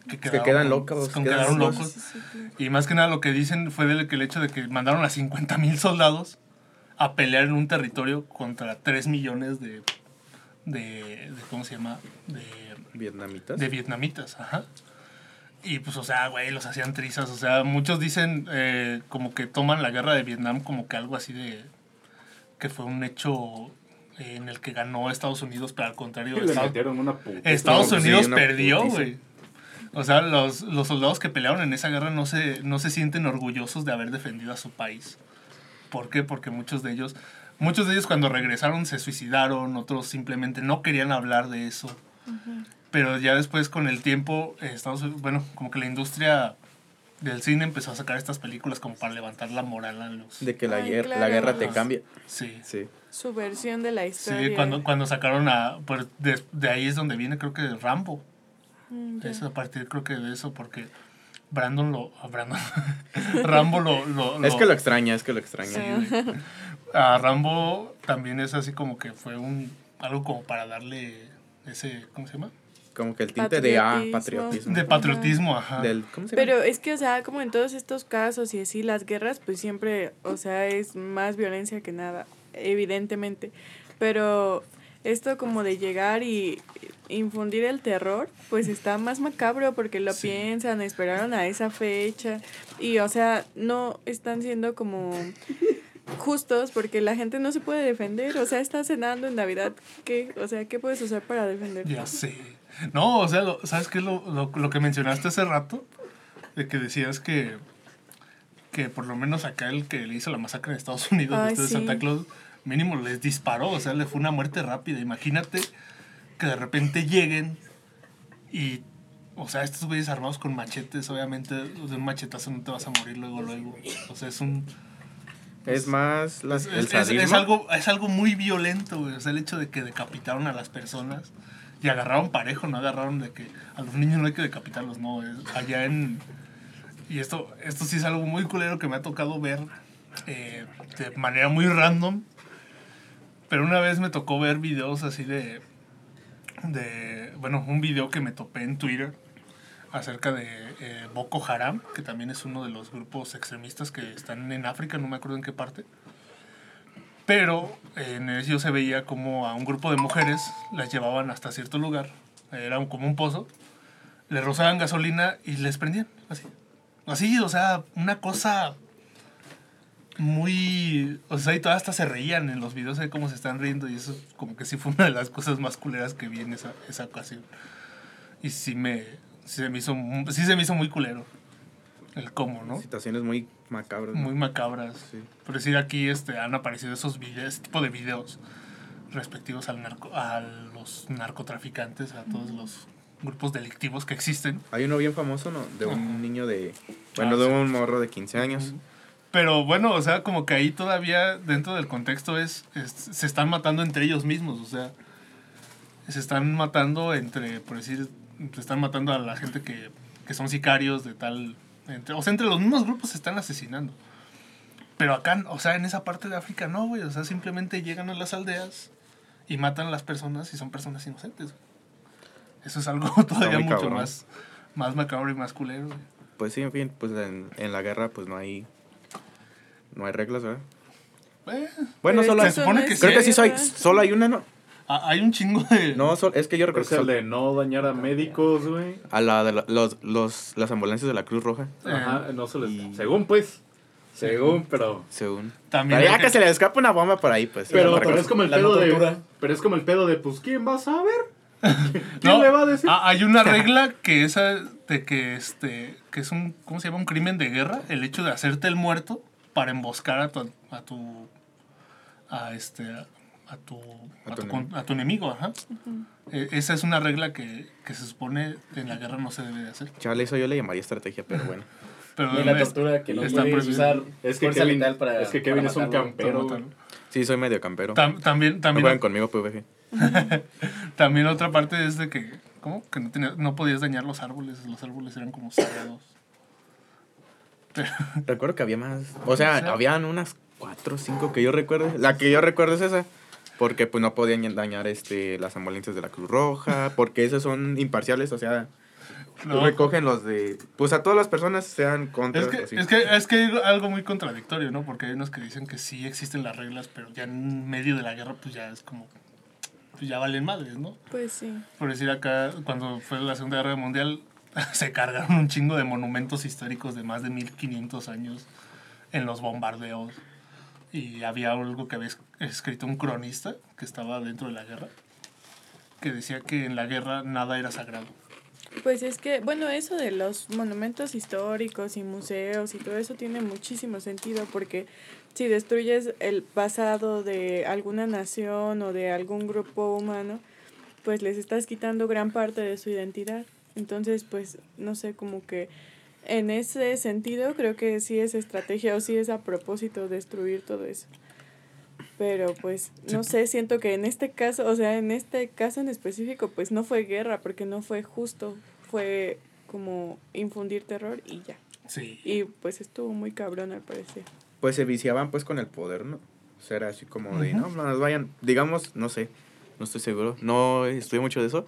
S3: Que,
S2: que quedan locos,
S3: con-
S2: quedan
S3: quedaron
S2: locos.
S3: locos.
S1: Sí, sí, claro.
S3: Y más que nada lo que dicen fue del que el hecho de que mandaron a 50 mil soldados a pelear en un territorio contra 3 millones de, de, de ¿cómo se llama? De,
S2: Vietnamitas.
S3: de vietnamitas, ajá. Y pues, o sea, güey, los hacían trizas. O sea, muchos dicen eh, como que toman la guerra de Vietnam como que algo así de. que fue un hecho eh, en el que ganó Estados Unidos, pero al contrario.
S4: Le
S3: Estados,
S4: metieron una.
S3: Estados
S2: sí,
S3: Unidos
S2: una
S3: perdió, güey. O sea, los, los soldados que pelearon en esa guerra no se, no se sienten orgullosos de haber defendido a su país. ¿Por qué? Porque muchos de ellos, muchos de ellos cuando regresaron se suicidaron, otros simplemente no querían hablar de eso. Pero ya después con el tiempo, eh, Estados Unidos, bueno, como que la industria del cine empezó a sacar estas películas como para levantar la moral a los...
S2: De que la,
S1: Ay,
S2: guer- la
S1: claro.
S2: guerra te cambia.
S3: Sí.
S2: Sí.
S1: Su versión de la historia.
S3: Sí, cuando, cuando sacaron a... Pues de, de ahí es donde viene creo que Rambo.
S1: Mm.
S3: Es a partir creo que de eso porque Brandon lo... a Brandon. Rambo lo... lo-
S2: Es
S3: lo-
S2: que lo extraña, es que lo extraña.
S3: Sí. A Rambo también es así como que fue un... Algo como para darle ese... ¿Cómo se llama?
S2: Como que el tinte de ah,
S1: Patriotismo.
S3: De patriotismo, ajá.
S2: Del, ¿Cómo se llama?
S1: Pero es que, o sea, como en todos estos casos y así, las guerras, pues siempre, o sea, es más violencia que nada, evidentemente. Pero esto como de llegar y infundir el terror, pues está más macabro porque lo
S3: Sí.
S1: piensan, esperaron a esa fecha y, o sea, no están siendo como justos porque la gente no se puede defender, o sea, está cenando en Navidad, ¿qué? O sea, ¿qué puedes usar para defender?
S3: Ya sé. No, o sea, lo- ¿sabes qué? es Lo, lo, lo que mencionaste hace rato, de que decías que, que por lo menos acá el que le hizo la masacre en Estados Unidos,
S1: Ay,
S3: este de. Santa Claus, mínimo les disparó, o sea, le fue una muerte rápida. Imagínate que de repente lleguen y, o sea, estos güeyes armados con machetes, obviamente de un machetazo no te vas a morir luego, luego. O sea, es un...
S2: Es más las,
S3: Es,
S2: el
S3: es- es
S2: sadismo.
S3: algo, es algo muy violento, güey. O sea, el hecho de que decapitaron a las personas y agarraron parejo, no agarraron de que a los niños no hay que decapitarlos, no, es allá en... Y esto, esto sí es algo muy culero que me ha tocado ver eh, de manera muy random, pero una vez me tocó ver videos así de, de, bueno, un video que me topé en Twitter acerca de eh, Boko Haram, que también es uno de los grupos extremistas que están en África, no me acuerdo en qué parte. Pero eh, en el video se veía como a un grupo de mujeres las llevaban hasta cierto lugar, era como un pozo, les rozaban gasolina y les prendían, así. Así, o sea, una cosa muy... O sea, y todas hasta se reían en los videos de cómo se están riendo y eso como que sí fue una de las cosas más culeras que vi en esa, esa ocasión. Y sí me... Sí se me hizo, sí se me hizo muy culero. El cómo, ¿no?
S2: Situaciones muy macabras. ¿no?
S3: Muy macabras.
S2: Sí.
S3: Por decir aquí este, han aparecido esos videos, ese tipo de videos respectivos al narco, a los narcotraficantes, a todos los grupos delictivos que existen.
S2: Hay uno bien famoso, ¿no? De un niño de... Bueno,
S3: Ah,
S2: de
S3: sí.
S2: un morro de 15 años.
S3: Pero bueno, o sea, como que ahí todavía dentro del contexto es, es- se están matando entre ellos mismos, o sea, se están matando entre, por decir, se están matando a la gente que, que son sicarios de tal, entre, o sea, entre los mismos grupos se están asesinando. Pero acá, o sea, en esa parte de África no, güey, o sea, simplemente llegan a las aldeas y matan a las personas y son personas inocentes. güey. Eso es algo todavía mucho
S2: cabrón.
S3: más, más macabro y más culero. güey.
S2: Pues sí, en fin, pues en, en la guerra pues no hay... No hay reglas, ¿verdad?
S3: Eh,
S2: Bueno, solo
S3: se supone
S1: no
S3: que
S2: Creo que sí soy,
S1: guerra.
S2: solo hay una, ¿no?
S3: Ah, hay un chingo de...
S2: No, sol- es que yo recuerdo
S4: Es
S2: que
S4: el de no dañar a médicos, güey.
S2: a la de la- los, los, las ambulancias de la Cruz Roja,
S4: Ajá, no se les...
S2: Y-
S4: Según, pues. Según, pero...
S2: según.
S3: También
S2: Pero ya que se le escapa una bomba por ahí, pues.
S4: Pero, pero es como el
S5: la
S4: pedo
S5: no
S4: de... Pero es como el pedo de, pues, ¿quién va a saber? ¿Quién
S3: No,
S4: le va a decir?
S3: ah, hay una regla que esa de que este que es un ¿cómo se llama? un crimen de guerra, el hecho de hacerte el muerto para emboscar a tu a tu a este a, a tu
S2: A
S3: a
S2: tu
S3: con- a tu enemigo, ajá. Eh, esa es una regla que, que se supone en la guerra no se debe de hacer.
S2: Chale, eso yo le llamaría estrategia, pero bueno.
S3: Pero
S5: Y la
S3: es-
S5: tortura que no
S3: está
S5: puedes usar
S4: Es que
S5: fuerza
S4: Kevin-
S5: para
S4: es que Kevin
S5: para
S4: es un campero.
S2: Sí, soy medio campero.
S3: Tam- también
S2: No
S3: también
S2: juegan conmigo, PvG.
S3: también otra parte es de que ¿cómo? que no tenías- no podías dañar los árboles, los árboles eran como sagrados.
S2: Recuerdo que había más. O sea, habían unas cuatro o cinco que yo recuerdo. La que yo recuerdo es esa. Porque pues no podían dañar este las ambulancias de la Cruz Roja. Porque esos son imparciales, o sea.
S3: No.
S2: Recogen los de. Pues a todas las personas sean contra.
S3: Es que,
S2: así.
S3: es, que, es que hay algo muy contradictorio, ¿no? Porque hay unos que dicen que sí existen las reglas, pero ya en medio de la guerra, pues ya es como. Pues ya valen madres, ¿no?
S1: Pues sí.
S3: Por decir acá, cuando fue la Segunda Guerra Mundial, se cargaron un chingo de monumentos históricos de más de 1500 años en los bombardeos. Y había algo que había es- escrito un cronista que estaba dentro de la guerra, que decía que en la guerra nada era sagrado.
S1: Pues es que, bueno, eso de los monumentos históricos y museos y todo eso tiene muchísimo sentido porque si destruyes el pasado de alguna nación o de algún grupo humano, pues les estás quitando gran parte de su identidad. Entonces, pues, no sé, como que en ese sentido creo que sí es estrategia o sí es a propósito destruir todo eso. Pero pues no sé, siento que en este caso, o sea, en este caso en específico, pues no fue guerra porque no fue justo, fue como infundir terror y ya.
S3: Sí.
S1: Y pues estuvo muy cabrón al parecer.
S2: Pues se viciaban pues con el poder, ¿no? O sea, era así como de,
S3: Ujú.
S2: no, no nos vayan. Digamos, no sé. No estoy seguro. No estudié mucho de eso.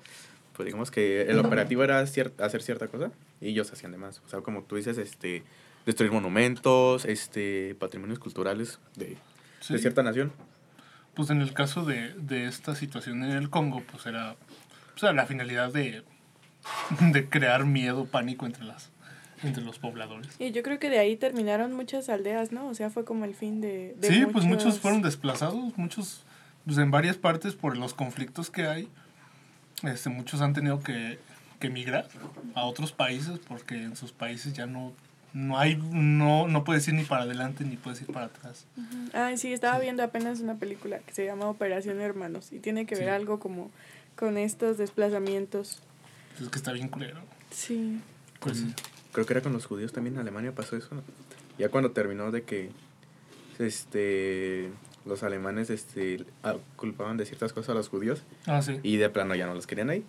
S2: Pues digamos que el operativo era cier- hacer cierta cosa y ellos hacían de más. O sea, como tú dices, este destruir monumentos, este patrimonios culturales de,
S3: Sí.
S2: de cierta nación.
S3: Pues en el caso de, de esta situación en el Congo, pues era, pues era la finalidad de, de crear miedo, pánico entre, las, entre los pobladores.
S1: Y yo creo que de ahí terminaron muchas aldeas, ¿no? O sea, fue como el fin de... de
S3: Sí, pues muchos
S1: muchos-
S3: fueron desplazados, muchos, pues en varias partes por los conflictos que hay, este, muchos han tenido que, que emigrar a otros países porque en sus países ya no, no hay, no, no puedes ir ni para adelante ni puedes ir para atrás.
S1: Ay, sí, estaba viendo apenas una película que se llama Operación Hermanos y tiene que ver
S3: Sí.
S1: algo como con estos desplazamientos.
S3: Es que está bien culero.
S1: Sí.
S3: Pues sí.
S2: Creo que era con los judíos también en Alemania pasó eso. ¿no? Ya cuando terminó de que este los alemanes este, ah, culpaban de ciertas cosas a los judíos
S3: Ah, sí.
S2: y de plano ya no los querían ahí.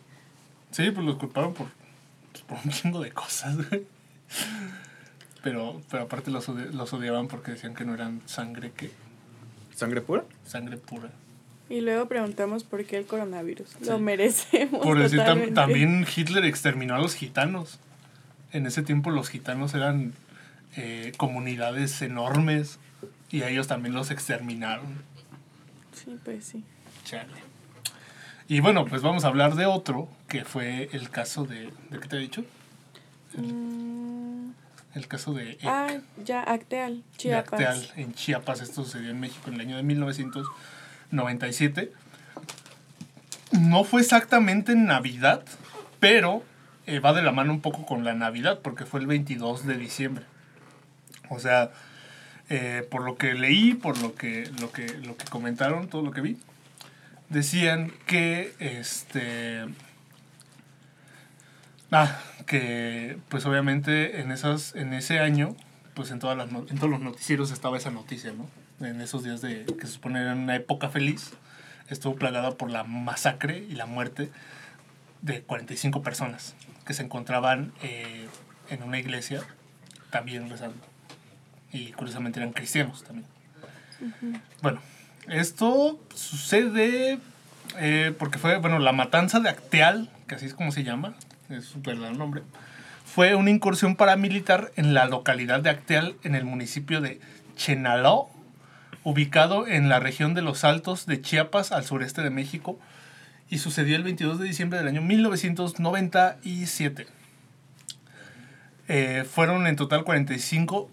S3: Sí, pues los culparon por, pues, por un chingo de cosas, güey. Pero, pero aparte los, odi- los odiaban porque decían que no eran sangre que
S2: ¿Sangre pura?
S3: sangre pura.
S1: Y luego preguntamos por qué el coronavirus. Lo merecemos.
S3: Por decir, tam- también Hitler exterminó a los gitanos. En ese tiempo los gitanos eran eh, comunidades enormes y a ellos también los exterminaron.
S1: Sí, pues sí.
S3: Chale. Y bueno, pues vamos a hablar de otro, que fue el caso de... ¿De qué te he dicho?
S1: Mm,
S3: El caso de... Ek,
S1: ah, ya, Acteal,
S3: de
S1: Chiapas.
S3: Acteal, en Chiapas. Esto sucedió en México en el año de 1997. No fue exactamente en Navidad, pero eh, va de la mano un poco con la Navidad, porque fue el 22 de diciembre. O sea, eh, por lo que leí, por lo que, lo, que, lo que comentaron, todo lo que vi, decían que este... Ah, que pues obviamente en, esas, en ese año, pues en, todas las, en todos los noticieros estaba esa noticia, ¿no? En esos días de que se supone era una época feliz, estuvo plagada por la masacre y la muerte de 45 personas que se encontraban eh, en una iglesia también rezando. Y curiosamente eran cristianos también. Bueno, esto sucede eh, porque fue, bueno, la matanza de Acteal, que así es como se llama, es su verdadero nombre, fue una incursión paramilitar en la localidad de Acteal, en el municipio de Chenaló, ubicado en la región de los Altos de Chiapas, al sureste de México, y sucedió el 22 de diciembre del año 1997. Eh, fueron en total 45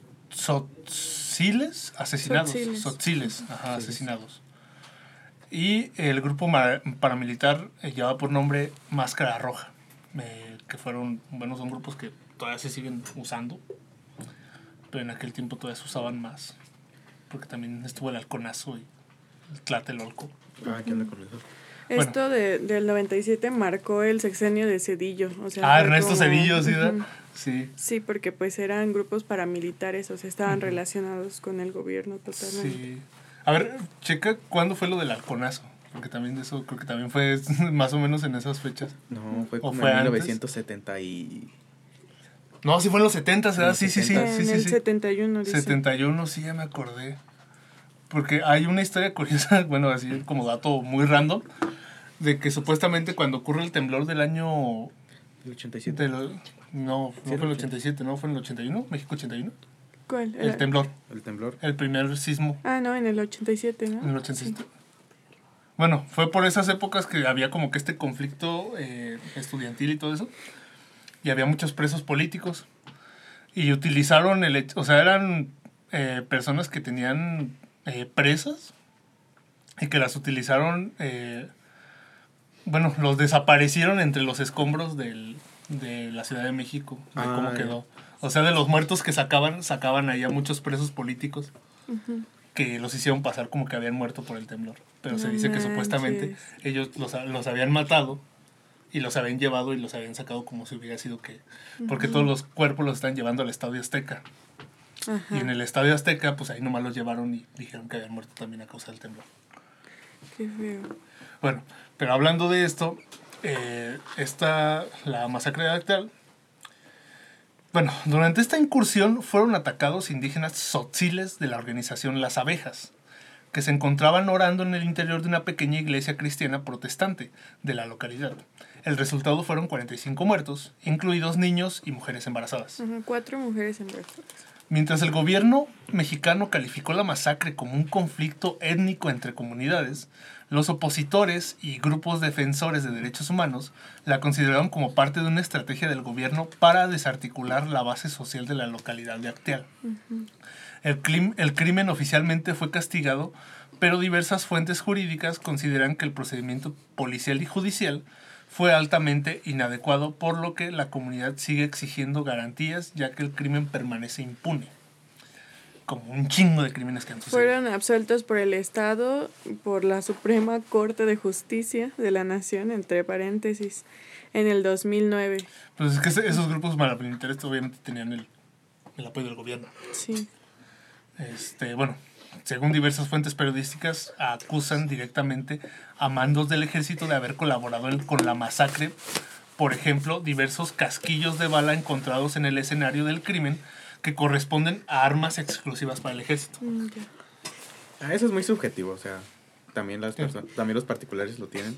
S3: tzotziles asesinados.
S1: Tzotziles.
S3: Tzotziles, ajá, asesinados. Y el grupo paramilitar eh, llevaba por nombre Máscara Roja, eh, que fueron, bueno, son grupos que todavía se siguen usando, pero en aquel tiempo todavía se usaban más, porque también estuvo el halconazo y el tlatelolco.
S2: Ah, ¿qué onda con eso?
S1: Esto de, del 97 marcó el sexenio de Cedillo. O sea,
S3: Ah, Ernesto
S1: como-
S3: Cedillo, sí. Sí.
S1: Sí, porque pues eran grupos paramilitares, o sea, estaban relacionados con el gobierno totalmente.
S3: Sí. A ver, checa cuándo fue lo del halconazo. Porque también de eso creo que también fue más o menos en esas fechas.
S2: No, fue
S3: ¿O
S2: como
S3: fue
S2: en
S3: antes?
S2: 1970 y...
S3: No, sí fue en los 70, ¿verdad?
S2: En
S3: Sí, sí, sí.
S2: 70.
S3: sí,
S1: en
S3: sí,
S1: el
S3: sí.
S1: 71, dice.
S3: 71, sí, ya me acordé. Porque hay una historia curiosa, bueno, así como dato muy random, de que supuestamente cuando ocurre el temblor del año...
S2: El 87.
S3: del- no, no
S2: Sí,
S3: fue
S2: el
S3: el 87, no, fue en el 81, México 81.
S1: ¿Cuál?
S3: El temblor,
S2: El temblor.
S3: el primer sismo.
S1: Ah, no, en el 87, ¿no?
S3: En el 87. Bueno, fue por esas épocas que había como que este conflicto eh, estudiantil y todo eso. Y había muchos presos políticos. Y utilizaron el hecho, o sea, eran eh, personas que tenían eh, presas y que las utilizaron, eh, bueno, los desaparecieron entre los escombros del, de la Ciudad de México, de
S2: Ah,
S3: cómo quedó. O sea, de los muertos que sacaban, sacaban ahí a muchos presos políticos que los hicieron pasar como que habían muerto por el temblor. Pero se dice que supuestamente ellos los, los habían matado y los habían llevado y los habían sacado como si hubiera sido que... Porque todos los cuerpos los están llevando al Estadio Azteca.
S1: Ajá.
S3: Y en el Estadio Azteca, pues ahí nomás los llevaron y dijeron que habían muerto también a causa del temblor.
S1: Qué feo.
S3: Bueno, pero hablando de esto, eh, esta, la masacre de Acteal. Bueno, durante esta incursión fueron atacados indígenas tzotziles de la organización Las Abejas, que se encontraban orando en el interior de una pequeña iglesia cristiana protestante de la localidad. El resultado fueron 45 muertos, incluidos niños y mujeres embarazadas.
S1: Cuatro mujeres embarazadas.
S3: Mientras el gobierno mexicano calificó la masacre como un conflicto étnico entre comunidades, los opositores y grupos defensores de derechos humanos la consideraron como parte de una estrategia del gobierno para desarticular la base social de la localidad de Acteal. El, clim- el crimen oficialmente fue castigado, pero diversas fuentes jurídicas consideran que el procedimiento policial y judicial fue altamente inadecuado, por lo que la comunidad sigue exigiendo garantías, ya que el crimen permanece impune. Como un chingo de crímenes que han sucedido.
S1: Fueron absueltos por el Estado, por la Suprema Corte de Justicia de la Nación, entre paréntesis, en el 2009.
S3: Pues es que esos grupos paramilitares obviamente tenían el, el apoyo del gobierno.
S1: Sí.
S3: Este, bueno, según diversas fuentes periodísticas, acusan directamente a mandos del ejército de haber colaborado en- con la masacre. Por ejemplo, diversos casquillos de bala encontrados en el escenario del crimen que corresponden a armas exclusivas para el ejército.
S1: Mm, ya.
S2: Ah, eso es muy subjetivo, o sea, también, las
S3: Sí.
S2: perso- también los particulares lo tienen.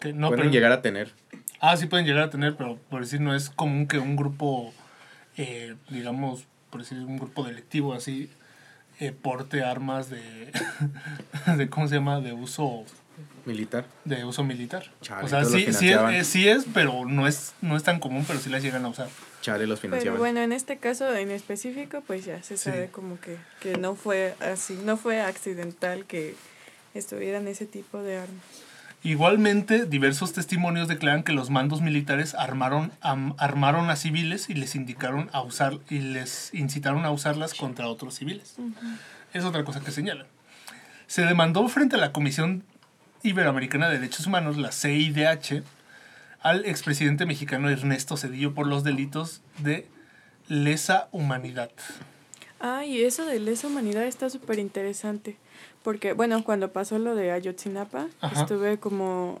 S3: Que no,
S2: Pueden
S3: pero-
S2: llegar a tener.
S3: Ah, sí pueden llegar a tener, pero por decir, no es común que un grupo, eh, digamos, por decir, un grupo delictivo así, eh, porte armas de, de, ¿cómo se llama?, de uso
S2: Militar.
S3: de uso militar.
S2: Chale,
S3: o sea, sí, sí, es,
S2: financiaban.
S3: eh, sí es, pero no es, no es tan común, pero sí las llegan a usar.
S2: Chale los
S1: Pero
S2: financiaban.
S1: bueno, en este caso en específico, pues ya se
S3: Sí.
S1: sabe como que, que no fue así, no fue accidental que estuvieran ese tipo de armas.
S3: Igualmente, diversos testimonios declaran que los mandos militares armaron, am- armaron a civiles y les indicaron a usar y les incitaron a usarlas contra otros civiles. Es otra cosa que señalan. Se demandó frente a la Comisión Iberoamericana de Derechos Humanos, la CIDH, al expresidente mexicano Ernesto Cedillo por los delitos de lesa humanidad.
S1: Ah, y eso de lesa humanidad está súper interesante. Porque, bueno, cuando pasó lo de Ayotzinapa,
S3: Ajá.
S1: estuve como,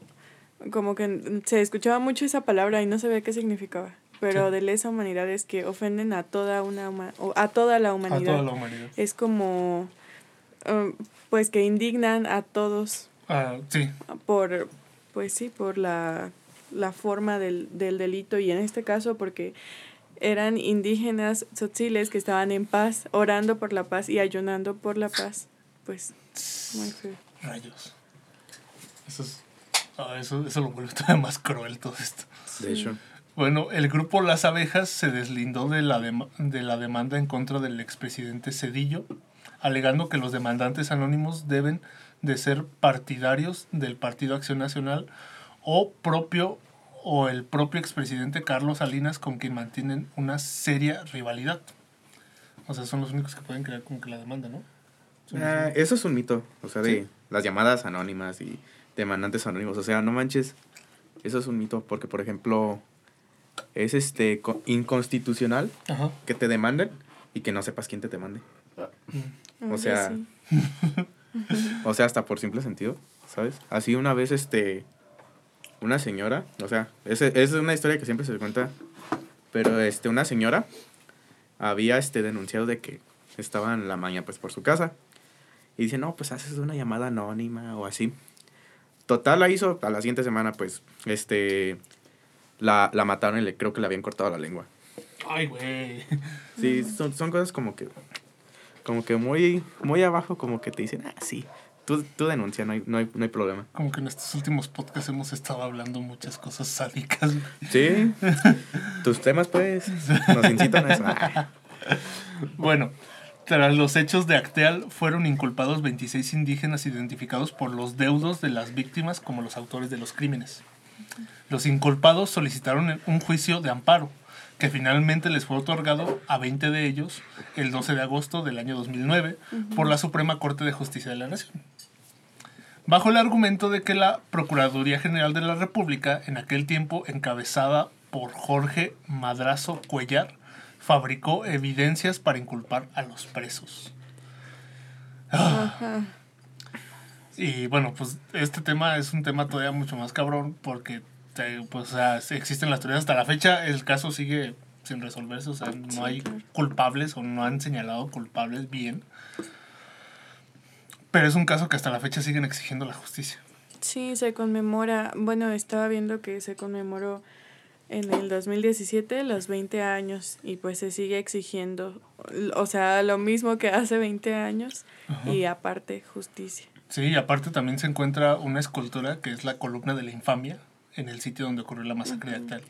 S1: como que se escuchaba mucho esa palabra y no sabía qué significaba. Pero
S3: Sí.
S1: de lesa humanidad es que ofenden a toda una a toda la
S3: A
S1: humanidad.
S3: toda la humanidad.
S1: Es como, um, pues que indignan a todos
S3: Ah, sí,
S1: por, pues sí, por la, la forma del, del delito y en este caso porque eran indígenas tzotziles que estaban en paz, orando por la paz y ayunando por la paz. Pues, muy feo.
S3: rayos. Eso, es, ah, eso, eso lo vuelve todavía más cruel todo esto.
S2: De hecho.
S3: Bueno, el grupo Las Abejas se deslindó de la, dema- de la demanda en contra del expresidente Cedillo, alegando que los demandantes anónimos deben de ser partidarios del Partido Acción Nacional o propio o el propio expresidente Carlos Salinas con quien mantienen una seria rivalidad. O sea, son los únicos que pueden crear como que la demanda, ¿no?
S2: Ah, eso es un mito. O sea, de
S3: Sí.
S2: las llamadas anónimas y demandantes anónimos. O sea, no manches. Eso es un mito. Porque, por ejemplo, es este co- inconstitucional
S3: Ajá.
S2: que te demanden y que no sepas quién te demande.
S3: Mm.
S2: O sea,
S1: sí.
S2: O sea, hasta por simple sentido, ¿sabes? Así una vez, este, una señora, o sea, es, es una historia que siempre se cuenta, pero, este, una señora había, este, denunciado de que estaba en la mañana, pues, por su casa. Y dice, no, pues, haces una llamada anónima o así. Total, la hizo, a la siguiente semana, pues, este, la, la mataron y le, creo que le habían cortado la lengua.
S3: Ay, güey.
S2: Sí, son, son cosas como que, como que muy, muy abajo, como que te dicen, ah, sí, tú, tú denuncia, no hay, no, hay, no hay problema.
S3: Como que en estos últimos podcasts hemos estado hablando muchas cosas sádicas.
S2: Sí, tus temas, pues, nos incitan a eso.
S3: Bueno, tras los hechos de Acteal fueron inculpados 26 indígenas identificados por los deudos de las víctimas como los autores de los crímenes. Los inculpados solicitaron un juicio de amparo, que finalmente les fue otorgado a 20 de ellos el 12 de agosto del año 2009 por la Suprema Corte de Justicia de la Nación. Bajo el argumento de que la Procuraduría General de la República, en aquel tiempo encabezada por Jorge Madrazo Cuellar, fabricó evidencias para inculpar a los presos.
S1: Ajá.
S3: Y bueno, pues este tema es un tema todavía mucho más cabrón porque pues, o sea, existen las teorías hasta la fecha, el caso sigue sin resolverse, o sea, no hay culpables o no han señalado culpables bien. Pero es un caso que hasta la fecha siguen exigiendo la justicia.
S1: Sí, se conmemora, bueno, estaba viendo que se conmemoró en el 2017 los 20 años y pues se sigue exigiendo, o sea, lo mismo que hace 20 años y aparte justicia.
S3: Sí, y aparte también se encuentra una escultura que es la columna de la infamia en el sitio donde ocurrió la masacre de Acteal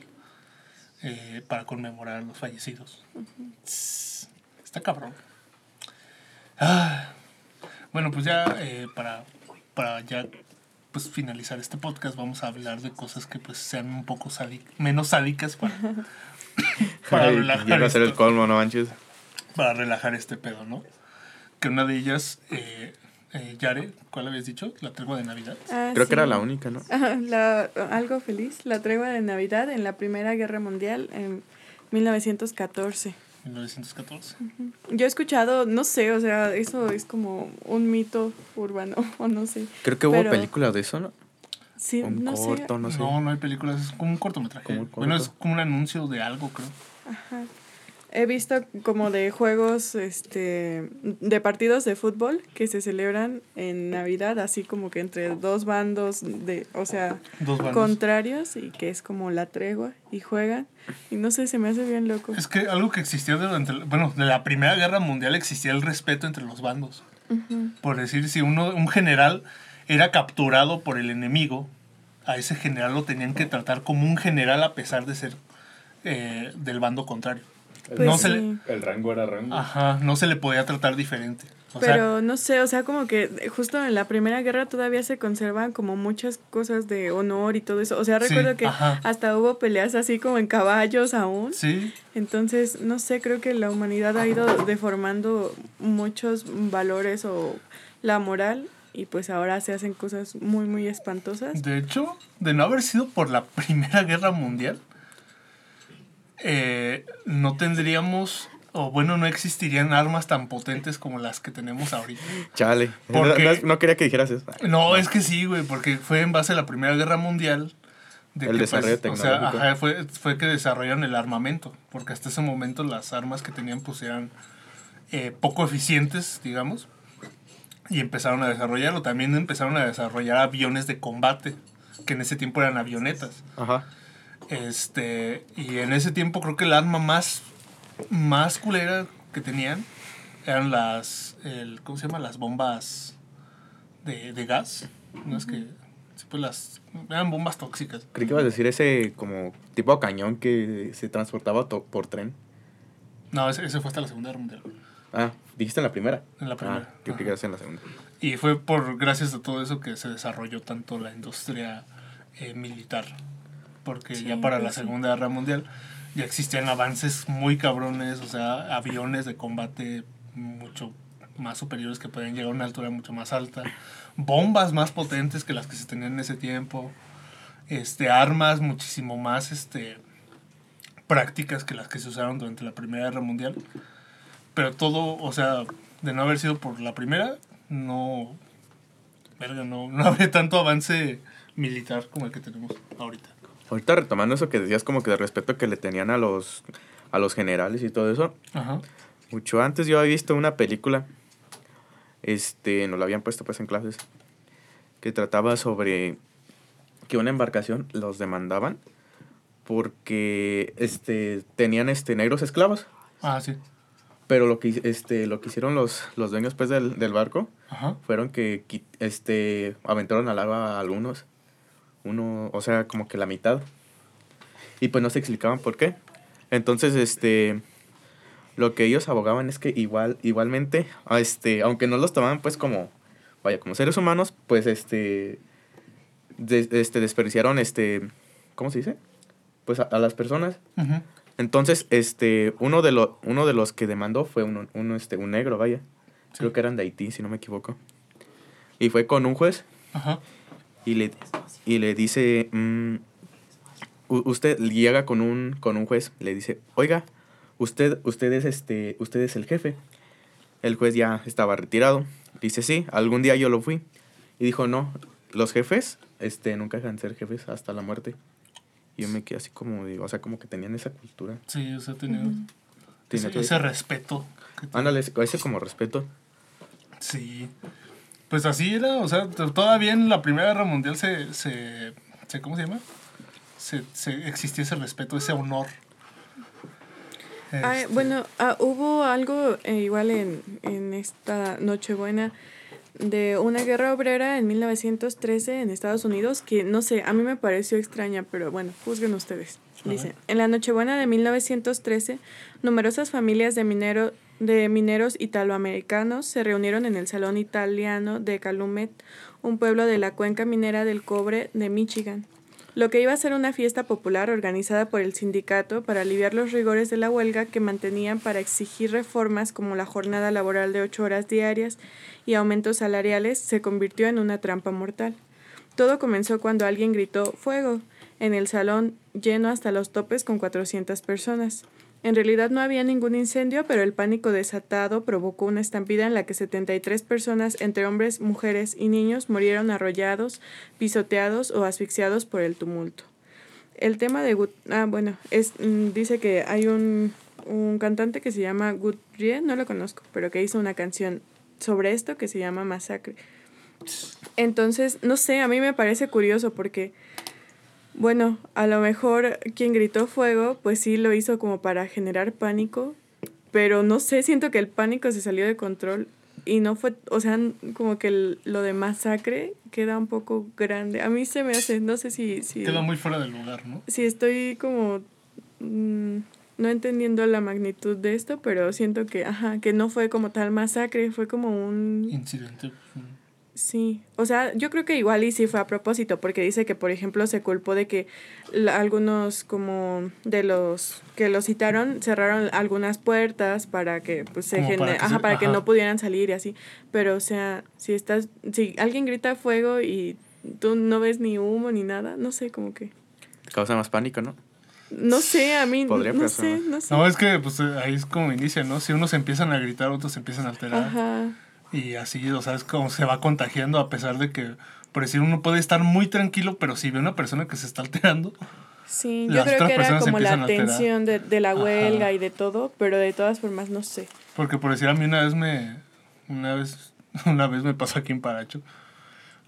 S3: eh, para conmemorar a los fallecidos. Tss, Está cabrón. Ah, bueno, pues ya eh, para, para ya pues finalizar este podcast vamos a hablar de cosas que pues sean un poco sádic- menos sádicas para, para
S2: ay,
S3: relajar
S2: el colmo, no manches.
S3: para relajar este pedo, ¿no? Que una de ellas, eh, eh, Yare, ¿cuál habías dicho? La tregua de Navidad.
S1: Ah,
S2: Creo que era la única, ¿no?
S1: Ajá, la, algo feliz, la tregua de Navidad en la Primera Guerra Mundial en 1914.
S3: 1914.
S1: Yo he escuchado, no sé, o sea, eso es como un mito urbano, o no sé.
S2: Creo que hubo
S1: Pero-
S2: película de eso, ¿no?
S1: Sí,
S2: Un
S1: no sé.
S2: corto, no sé.
S3: No, no hay películas, es como un cortometraje.
S2: Como un
S3: Bueno, es
S2: corto.
S3: como un anuncio de algo, creo.
S1: Ajá. He visto como de juegos, este, de partidos de fútbol que se celebran en Navidad, así como que entre dos bandos de, o sea,
S3: Dos
S1: contrarios y que es como la tregua y juegan. Y no sé, se me hace bien loco.
S3: Es que algo que existía durante, bueno, de la Primera Guerra Mundial existía el respeto entre los bandos. Por decir, si uno, un general era capturado por el enemigo, a ese general lo tenían que tratar como un general a pesar de ser eh, del bando contrario.
S1: Pues
S3: no, se le,
S4: El rango era rango.
S3: ajá, no se le podía tratar diferente. O sea,
S1: Pero no sé, o sea, como que justo en la Primera Guerra todavía se conservan como muchas cosas de honor y todo eso. O sea,
S3: Sí,
S1: recuerdo que
S3: ajá.
S1: hasta hubo peleas así como en caballos aún.
S3: sí,
S1: Entonces, no sé, creo que la humanidad ha ido deformando muchos valores o la moral y pues ahora se hacen cosas muy, muy espantosas.
S3: De hecho, de no haber sido por la Primera Guerra Mundial, eh, no tendríamos, o bueno, no existirían armas tan potentes como las que tenemos ahorita.
S2: Chale.
S3: ¿Por
S2: No, no- no quería que dijeras eso.
S3: No, es que sí, güey, porque fue en base a la Primera Guerra Mundial. De
S2: El
S3: que,
S2: desarrollo
S3: pues, o sea,
S2: tecnológico.
S3: ajá, fue, fue que desarrollaron el armamento, porque hasta ese momento las armas que tenían pues eran eh, poco eficientes, digamos, y empezaron a desarrollarlo. También empezaron a desarrollar aviones de combate, que en ese tiempo eran avionetas.
S2: Ajá.
S3: Este, y en ese tiempo creo que el arma más, más culera que tenían eran las, el, ¿cómo se llama? Las bombas de, de gas. No es que, pues las, eran bombas tóxicas.
S2: Creí que ibas a decir ese como tipo cañón que se transportaba por tren.
S3: No, ese, ese fue hasta la Segunda Guerra Mundial.
S2: Ah, dijiste en la primera.
S3: En la primera.
S2: Ah, yo creí que en la segunda.
S3: Y fue por, gracias a todo eso que se desarrolló tanto la industria eh, militar. Porque
S1: Sí,
S3: ya para la. Segunda Guerra Mundial ya existían avances muy cabrones, o sea, aviones de combate mucho más superiores que podían llegar a una altura mucho más alta, bombas más potentes que las que se tenían en ese tiempo, este, armas muchísimo más este, prácticas que las que se usaron durante la Primera Guerra Mundial. Pero todo, o sea, de no haber sido por la primera, no. Verga, no, no habría tanto avance militar como el que tenemos ahorita.
S2: Ahorita retomando eso que decías como que de respeto que le tenían a los, a los generales y todo eso.
S3: Ajá.
S2: Mucho antes yo había visto una película, este, nos la habían puesto pues en clases, que trataba sobre que una embarcación los demandaban porque este, tenían este, negros esclavos.
S3: Ah, sí.
S2: Pero lo que, este, lo que hicieron los, los dueños pues, del, del barco
S3: Ajá.
S2: fueron que este, aventaron al agua a algunos. Uno, o sea, como que la mitad. Y pues no se explicaban por qué. Entonces, este, lo que ellos abogaban es que igual, igualmente, este, aunque no los tomaban pues como, vaya, como seres humanos, pues este, de- este, desperdiciaron, este, ¿cómo se dice? Pues a, a las personas. Entonces, este, uno de, los uno de los que demandó fue uno, uno, este, un negro, vaya.
S3: Sí.
S2: Creo que eran de Haití, si no me equivoco. Y fue con un juez
S3: Ajá.
S2: Y le, y le dice, mm, u- usted llega con un, con un juez, le dice, oiga, usted, usted, es este, usted es el jefe. El juez ya estaba retirado. Dice, sí, algún día yo lo fui. Y dijo, no, los jefes este, nunca dejan de ser jefes hasta la muerte. Y yo me quedé así como, digo, o sea, como que tenían esa cultura.
S3: Sí, o sea, tenía
S2: Tenía
S3: ese, ese respeto.
S2: Ándale, ese ese como respeto.
S3: Sí. Pues así era, o sea, todavía en la Primera Guerra Mundial se, se, se- ¿cómo se llama? Se, se- existía ese respeto, ese honor. Este,
S1: bueno, ah, hubo algo eh, igual en, en esta Nochebuena de una guerra obrera en 1913 en Estados Unidos que no sé, a mí me pareció extraña, pero bueno, juzguen ustedes. Dice, en la Nochebuena de 1913, numerosas familias de, minero, de mineros italoamericanos se reunieron en el Salón Italiano de Calumet, un pueblo de la cuenca minera del cobre de Michigan. Lo que iba a ser una fiesta popular organizada por el sindicato para aliviar los rigores de la huelga que mantenían para exigir reformas como la jornada laboral de ocho horas diarias y aumentos salariales se convirtió en una trampa mortal. Todo comenzó cuando alguien gritó ¡Fuego! en el salón lleno hasta los topes con 400 personas. En realidad no había ningún incendio, pero el pánico desatado provocó una estampida en la que 73 personas, entre hombres, mujeres y niños, murieron arrollados, pisoteados o asfixiados por el tumulto. El tema de... Ah, bueno, es, mm, dice que hay un, un cantante que se llama Gudrien, no lo conozco, pero que hizo una canción sobre esto que se llama Masacre. Entonces, no sé, a mí me parece curioso porque, bueno, a lo mejor quien gritó fuego, pues sí lo hizo como para generar pánico, pero no sé, siento que el pánico se salió de control y no fue, o sea, como que lo de masacre queda un poco grande. A mí se me hace, no sé si... si
S3: queda muy fuera del lugar, ¿no?
S1: Si estoy como... Mm, no entendiendo la magnitud de esto, pero siento que, ajá, que no fue como tal masacre, fue como un...
S3: Incidente.
S1: Sí, o sea, yo creo que igual y sí fue a propósito, porque dice que, por ejemplo, se culpó de que algunos como de los que lo citaron cerraron algunas puertas para que pues se genere, ajá, para que no pudieran salir y así, pero o sea, si estás, si alguien grita fuego y tú no ves ni humo ni nada, no sé, como que...
S2: Causa más pánico, ¿no?
S1: No sé, a mí no sé, no sé.
S3: No, es que pues ahí es como inicia, ¿no? Si unos empiezan a gritar, otros empiezan a alterar. Ajá. Y así, o sea, es como se va contagiando a pesar de que, por decir, uno puede estar muy tranquilo, pero si ve una persona que se está alterando.
S1: Sí, yo creo que era como la tensión de, de, la huelga y de todo, pero de todas formas no sé.
S3: Porque por decir, a mí una vez me, una vez, una vez me pasó aquí en Paracho,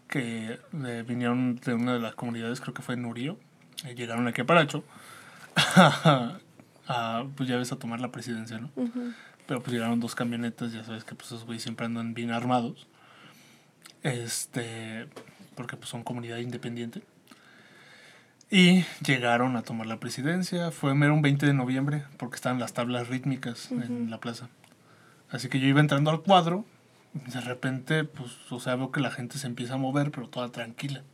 S3: que eh, vinieron de una de las comunidades, creo que fue en Urío, y llegaron aquí a Paracho, a, pues ya ves, a tomar la presidencia, ¿no? Pero pues llegaron dos camionetas, ya sabes que pues esos güeyes siempre andan bien armados. Este, porque pues son comunidad independiente. Y llegaron a tomar la presidencia. Fue mero un 20 de noviembre, porque estaban las tablas rítmicas en la plaza. Así que yo iba entrando al cuadro. Y de repente, pues, o sea, veo que la gente se empieza a mover, pero toda tranquila.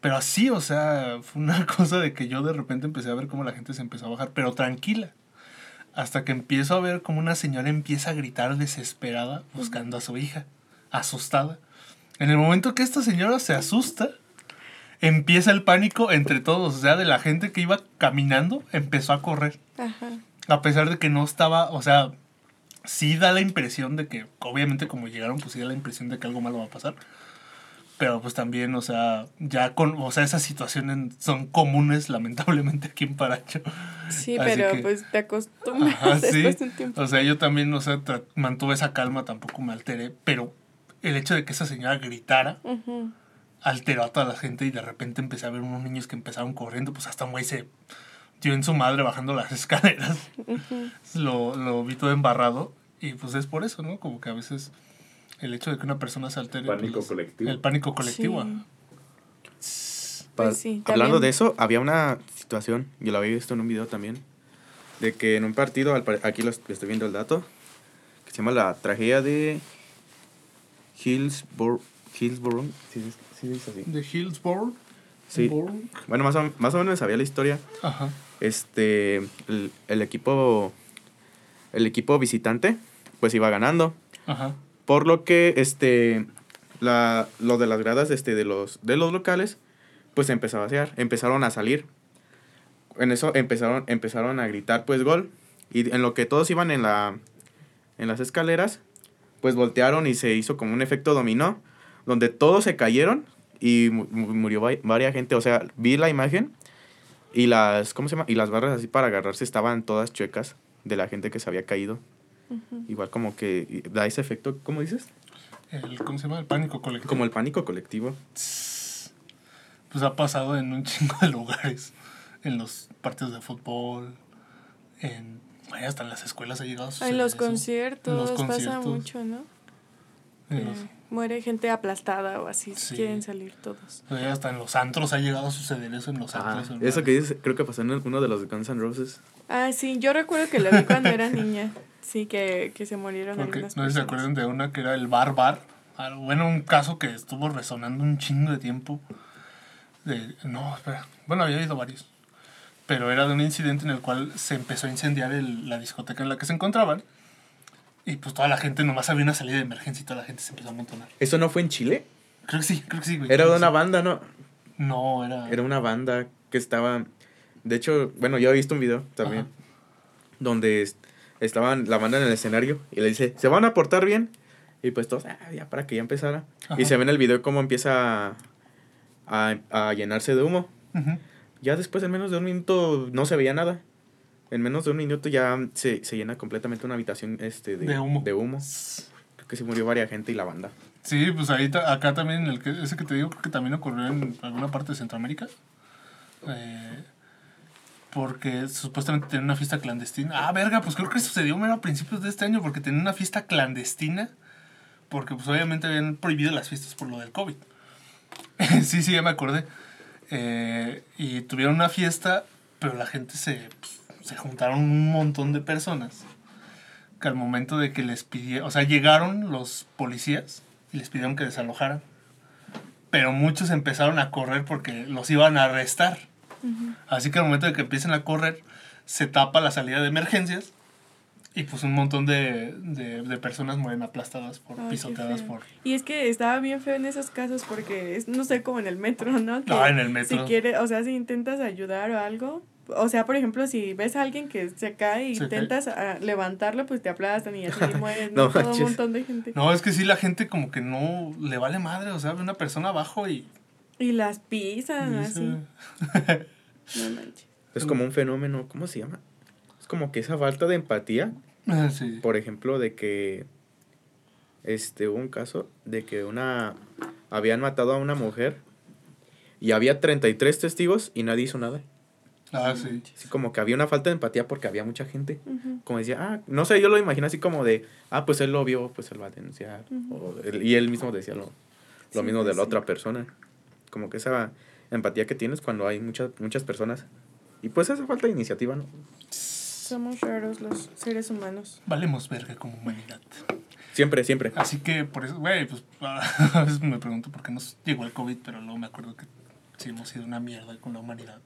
S3: Pero así, o sea, fue una cosa de que yo de repente empecé a ver cómo la gente se empezó a bajar, pero tranquila hasta que empiezo a ver como una señora empieza a gritar desesperada buscando a su hija, asustada. En el momento que esta señora se asusta, empieza el pánico entre todos, o sea, de la gente que iba caminando, empezó a correr. A pesar de que no estaba, o sea, sí da la impresión de que, obviamente como llegaron, pues sí da la impresión de que algo malo va a pasar pero pues también, o sea, ya con, o sea, esas situaciones son comunes lamentablemente aquí en Paracho.
S1: Sí, pero pues te acostumbras después de un tiempo.
S3: O sea, yo también, o sea, mantuve esa calma, tampoco me alteré, pero el hecho de que esa señora gritara alteró a toda la gente y de repente empecé a ver unos niños que empezaron corriendo, pues hasta un güey se dio en su madre bajando las escaleras. lo, lo vi todo embarrado y pues es por eso, ¿no? Como que a veces el hecho de que una persona se altere.
S4: Pánico pues, colectivo.
S3: El pánico colectivo.
S2: Pues hablando de eso, había una situación, yo lo había visto en un video también, de que en un partido, aquí lo estoy viendo el dato, que se llama la tragedia de Hillsborough. Hillsborough, ¿sí, sí dice así?
S3: ¿De Hillsborough?
S2: Sí. Bueno, más o, más o menos sabía la historia. Ajá. Este, el, el equipo, el equipo visitante, pues iba ganando. Ajá. Por lo que este la, lo de las gradas este, de, los, de los locales, pues empezó a vaciar, empezaron a salir. En eso empezaron, empezaron a gritar pues gol. Y en lo que todos iban en, la, en las escaleras, pues voltearon y se hizo como un efecto dominó, donde todos se cayeron y murió varias gente. O sea, vi la imagen y las, ¿cómo se llama? Y las barras así para agarrarse estaban todas chuecas de la gente que se había caído. Igual como que da ese efecto, ¿cómo dices?
S3: El, ¿Cómo se llama? El pánico colectivo.
S2: Como el pánico colectivo.
S3: Pues ha pasado en un chingo de lugares. En los partidos de fútbol, en... hasta en las escuelas ha llegado
S1: a En los conciertos, pasa mucho, ¿no? Muere gente aplastada o así, quieren salir todos.
S3: hasta en los antros ha llegado a suceder eso en los antros.
S2: eso que dices, creo que pasó en uno de los Guns N' Roses.
S1: Ah, sí, yo recuerdo que lo vi cuando era niña. Sí, que, que se murieron
S3: Porque, algunas No sé si se acuerdan de una que era el Bar Bar. Ah, bueno, un caso que estuvo resonando un chingo de tiempo. De, no, espera. Bueno, había habido varios. Pero era de un incidente en el cual se empezó a incendiar el, la discoteca en la que se encontraban. Y pues toda la gente, nomás había una salida de emergencia y toda la gente se empezó a amontonar.
S2: ¿Eso no fue en Chile?
S3: Creo que sí, creo que sí, güey.
S2: Era de una banda, ¿no?
S3: No, era...
S2: Era una banda que estaba... De hecho, bueno, yo he visto un video también donde es- estaban la banda en el escenario y le dice, ¿se van a portar bien? Y pues todos, "Ah, ya para que ya empezara. Y se ve en el video cómo empieza a, a llenarse de humo. Ya después, en menos de un minuto, no se veía nada. En menos de un minuto ya se, se llena completamente una habitación este, de,
S3: De humo.
S2: de humo. Creo que se murió varias gente y la banda.
S3: Sí, pues ahí acá también, el que, ese que te digo, creo que también ocurrió en alguna parte de Centroamérica. Eh, porque supuestamente tenían una fiesta clandestina. Ah, verga, pues creo que sucedió mero a principios de este año porque tenían una fiesta clandestina. Porque pues obviamente habían prohibido las fiestas por lo del COVID. sí, sí, ya me acordé. Eh, y tuvieron una fiesta, pero la gente se, pues, se juntaron un montón de personas. Que al momento de que les pidieron, o sea, llegaron los policías y les pidieron que desalojaran. Pero muchos empezaron a correr porque los iban a arrestar. Así que al momento de que empiecen a correr, se tapa la salida de emergencias y pues un montón de, de, de personas mueren aplastadas por,
S1: Ay,
S3: pisoteadas por...
S1: Y es que estaba bien feo en esos casos porque es, no sé, como en el metro, ¿no? Que
S3: Ah, en el metro.
S1: Si quiere, o sea, si intentas ayudar o algo, o sea, por ejemplo, si ves a alguien que se cae y
S3: Se cae.
S1: intentas ah, levantarlo, pues te aplastan y así mueren
S2: No
S1: ¿no? todo un montón de gente.
S3: No, es que sí, la gente como que no le vale madre, o sea, ve una persona abajo y...
S1: Y las pisan así. No manches.
S2: Es como un fenómeno, ¿cómo se llama? Es como que esa falta de empatía,
S3: Ah, sí.
S2: por ejemplo, de que este hubo un caso de que una habían matado a una mujer y había 33 testigos y nadie hizo nada.
S3: Ah, sí.
S2: Así como que había una falta de empatía porque había mucha gente.
S1: Ujú.
S2: Como decía, ah, no sé, yo lo imagino así como de, ah, pues él lo vio, pues él va a denunciar.
S1: Ujú.
S2: O él- y él mismo decía lo, lo
S1: Sí,
S2: mismo de
S1: pues
S2: la
S1: sí.
S2: otra persona. Como que esa empatía que tienes cuando hay muchas, muchas personas. Y pues esa falta de iniciativa, ¿no?
S1: Somos raros los seres humanos.
S3: Valemos verga como humanidad.
S2: Siempre, siempre.
S3: Así que por eso, güey, pues a veces me pregunto por qué nos llegó el COVID, pero luego me acuerdo que sí hemos sido una mierda con la humanidad.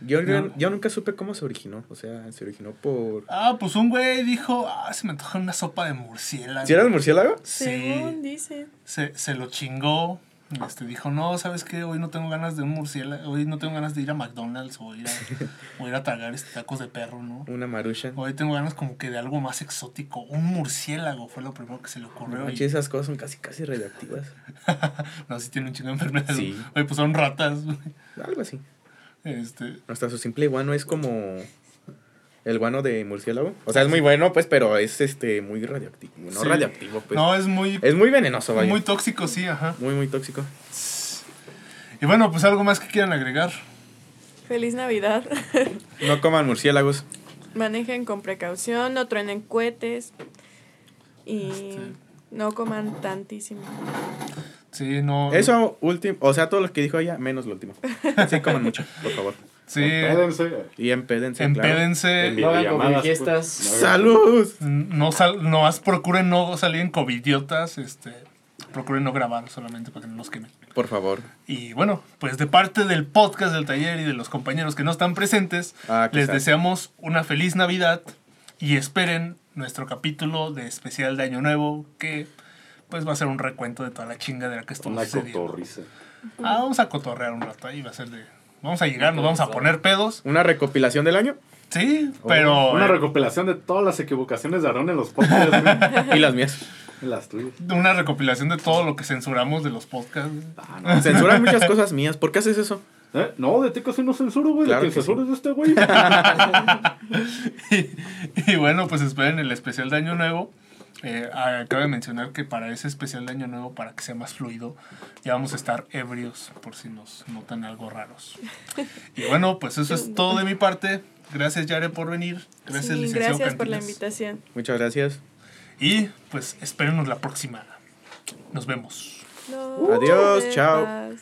S2: Yo,
S3: No.
S2: yo nunca supe cómo se originó. O sea, se originó por...
S3: Ah, pues un güey dijo, ah, se me antoja una sopa de murciélago.
S2: ¿Si era el murciélago?
S1: Según
S3: Sí,
S1: dice.
S3: se, se lo chingó. Este, dijo, no, ¿sabes qué? Hoy no tengo ganas de un murciélago, hoy no tengo ganas de ir a McDonald's o ir a, o ir a tragar este, tacos de perro, ¿no?
S2: Una marucha.
S3: Hoy tengo ganas como que de algo más exótico. Un murciélago fue lo primero que se le
S2: No
S3: ocurrió. y-
S2: manches, esas cosas son casi, casi radioactivas.
S3: no, sí tiene un chingo de enfermedades.
S2: Sí.
S3: Oye, pues son ratas.
S2: Algo así.
S3: Este,
S2: Hasta su simple guano es como el guano de murciélago. O sea, es muy bueno, pues, pero es este muy radioactivo. No
S3: Sí.
S2: radioactivo, pues.
S3: no, es muy,
S2: Es muy venenoso, vaya.
S3: muy
S2: Muy,
S3: tóxico, sí, ajá.
S2: muy, tóxico.
S3: Y bueno, pues algo más que quieran agregar.
S1: Feliz Navidad.
S2: No coman murciélagos.
S1: Manejen con precaución, no truenen cohetes. Y
S3: Este.
S1: no coman tantísimo.
S3: Sí, no.
S2: Eso último, o sea, todo lo que dijo ella, menos lo último. Sí, coman mucho, por favor.
S3: Sí.
S4: Espérense.
S2: Y empédense.
S3: Empédense.
S5: No hagan
S4: pues, no hagan-
S2: ¡Salud!
S3: No, sal, no más procuren no salir en covidiotas. Este, procuren no grabar solamente para que no nos quemen.
S2: Por favor.
S3: Y bueno, pues de parte del podcast del taller y de los compañeros que no están presentes,
S2: Ah,
S3: les deseamos una feliz Navidad y esperen nuestro capítulo de especial de Año Nuevo que pues va a ser un recuento de toda la chingadera que estuvo
S4: Una
S3: sucediendo.
S4: cotorriza.
S3: Ah, vamos a cotorrear un rato ahí, va a ser de... Vamos a llegar, nos vamos a poner pedos.
S2: ¿Una recopilación del año?
S3: Sí, pero...
S4: Una
S3: eh,
S4: recopilación de todas las equivocaciones de Aaron en los podcasts. güey.
S2: Y las mías.
S4: Y las tuyas.
S3: una recopilación de todo lo que censuramos de los podcasts.
S4: Ah, no.
S2: Censuran muchas cosas mías. ¿Por qué haces eso?
S4: ¿Eh? No, de ti casi no censuro, güey.
S2: Claro
S4: de que
S2: que
S4: censuro es de este güey.
S3: y, y bueno, pues esperen el especial de Año Nuevo. Eh, ah, cabe mencionar que para ese especial de Año Nuevo, para que sea más fluido, ya vamos a estar ebrios, por si nos notan algo raros. Y bueno, pues eso es todo de mi parte. Gracias, Yare, por venir. Gracias,
S1: Sí,
S3: licenciado
S1: gracias por la invitación.
S2: Muchas gracias.
S3: Y pues espérenos la próxima. Nos vemos.
S1: No,
S2: Adiós,
S1: de
S2: chao.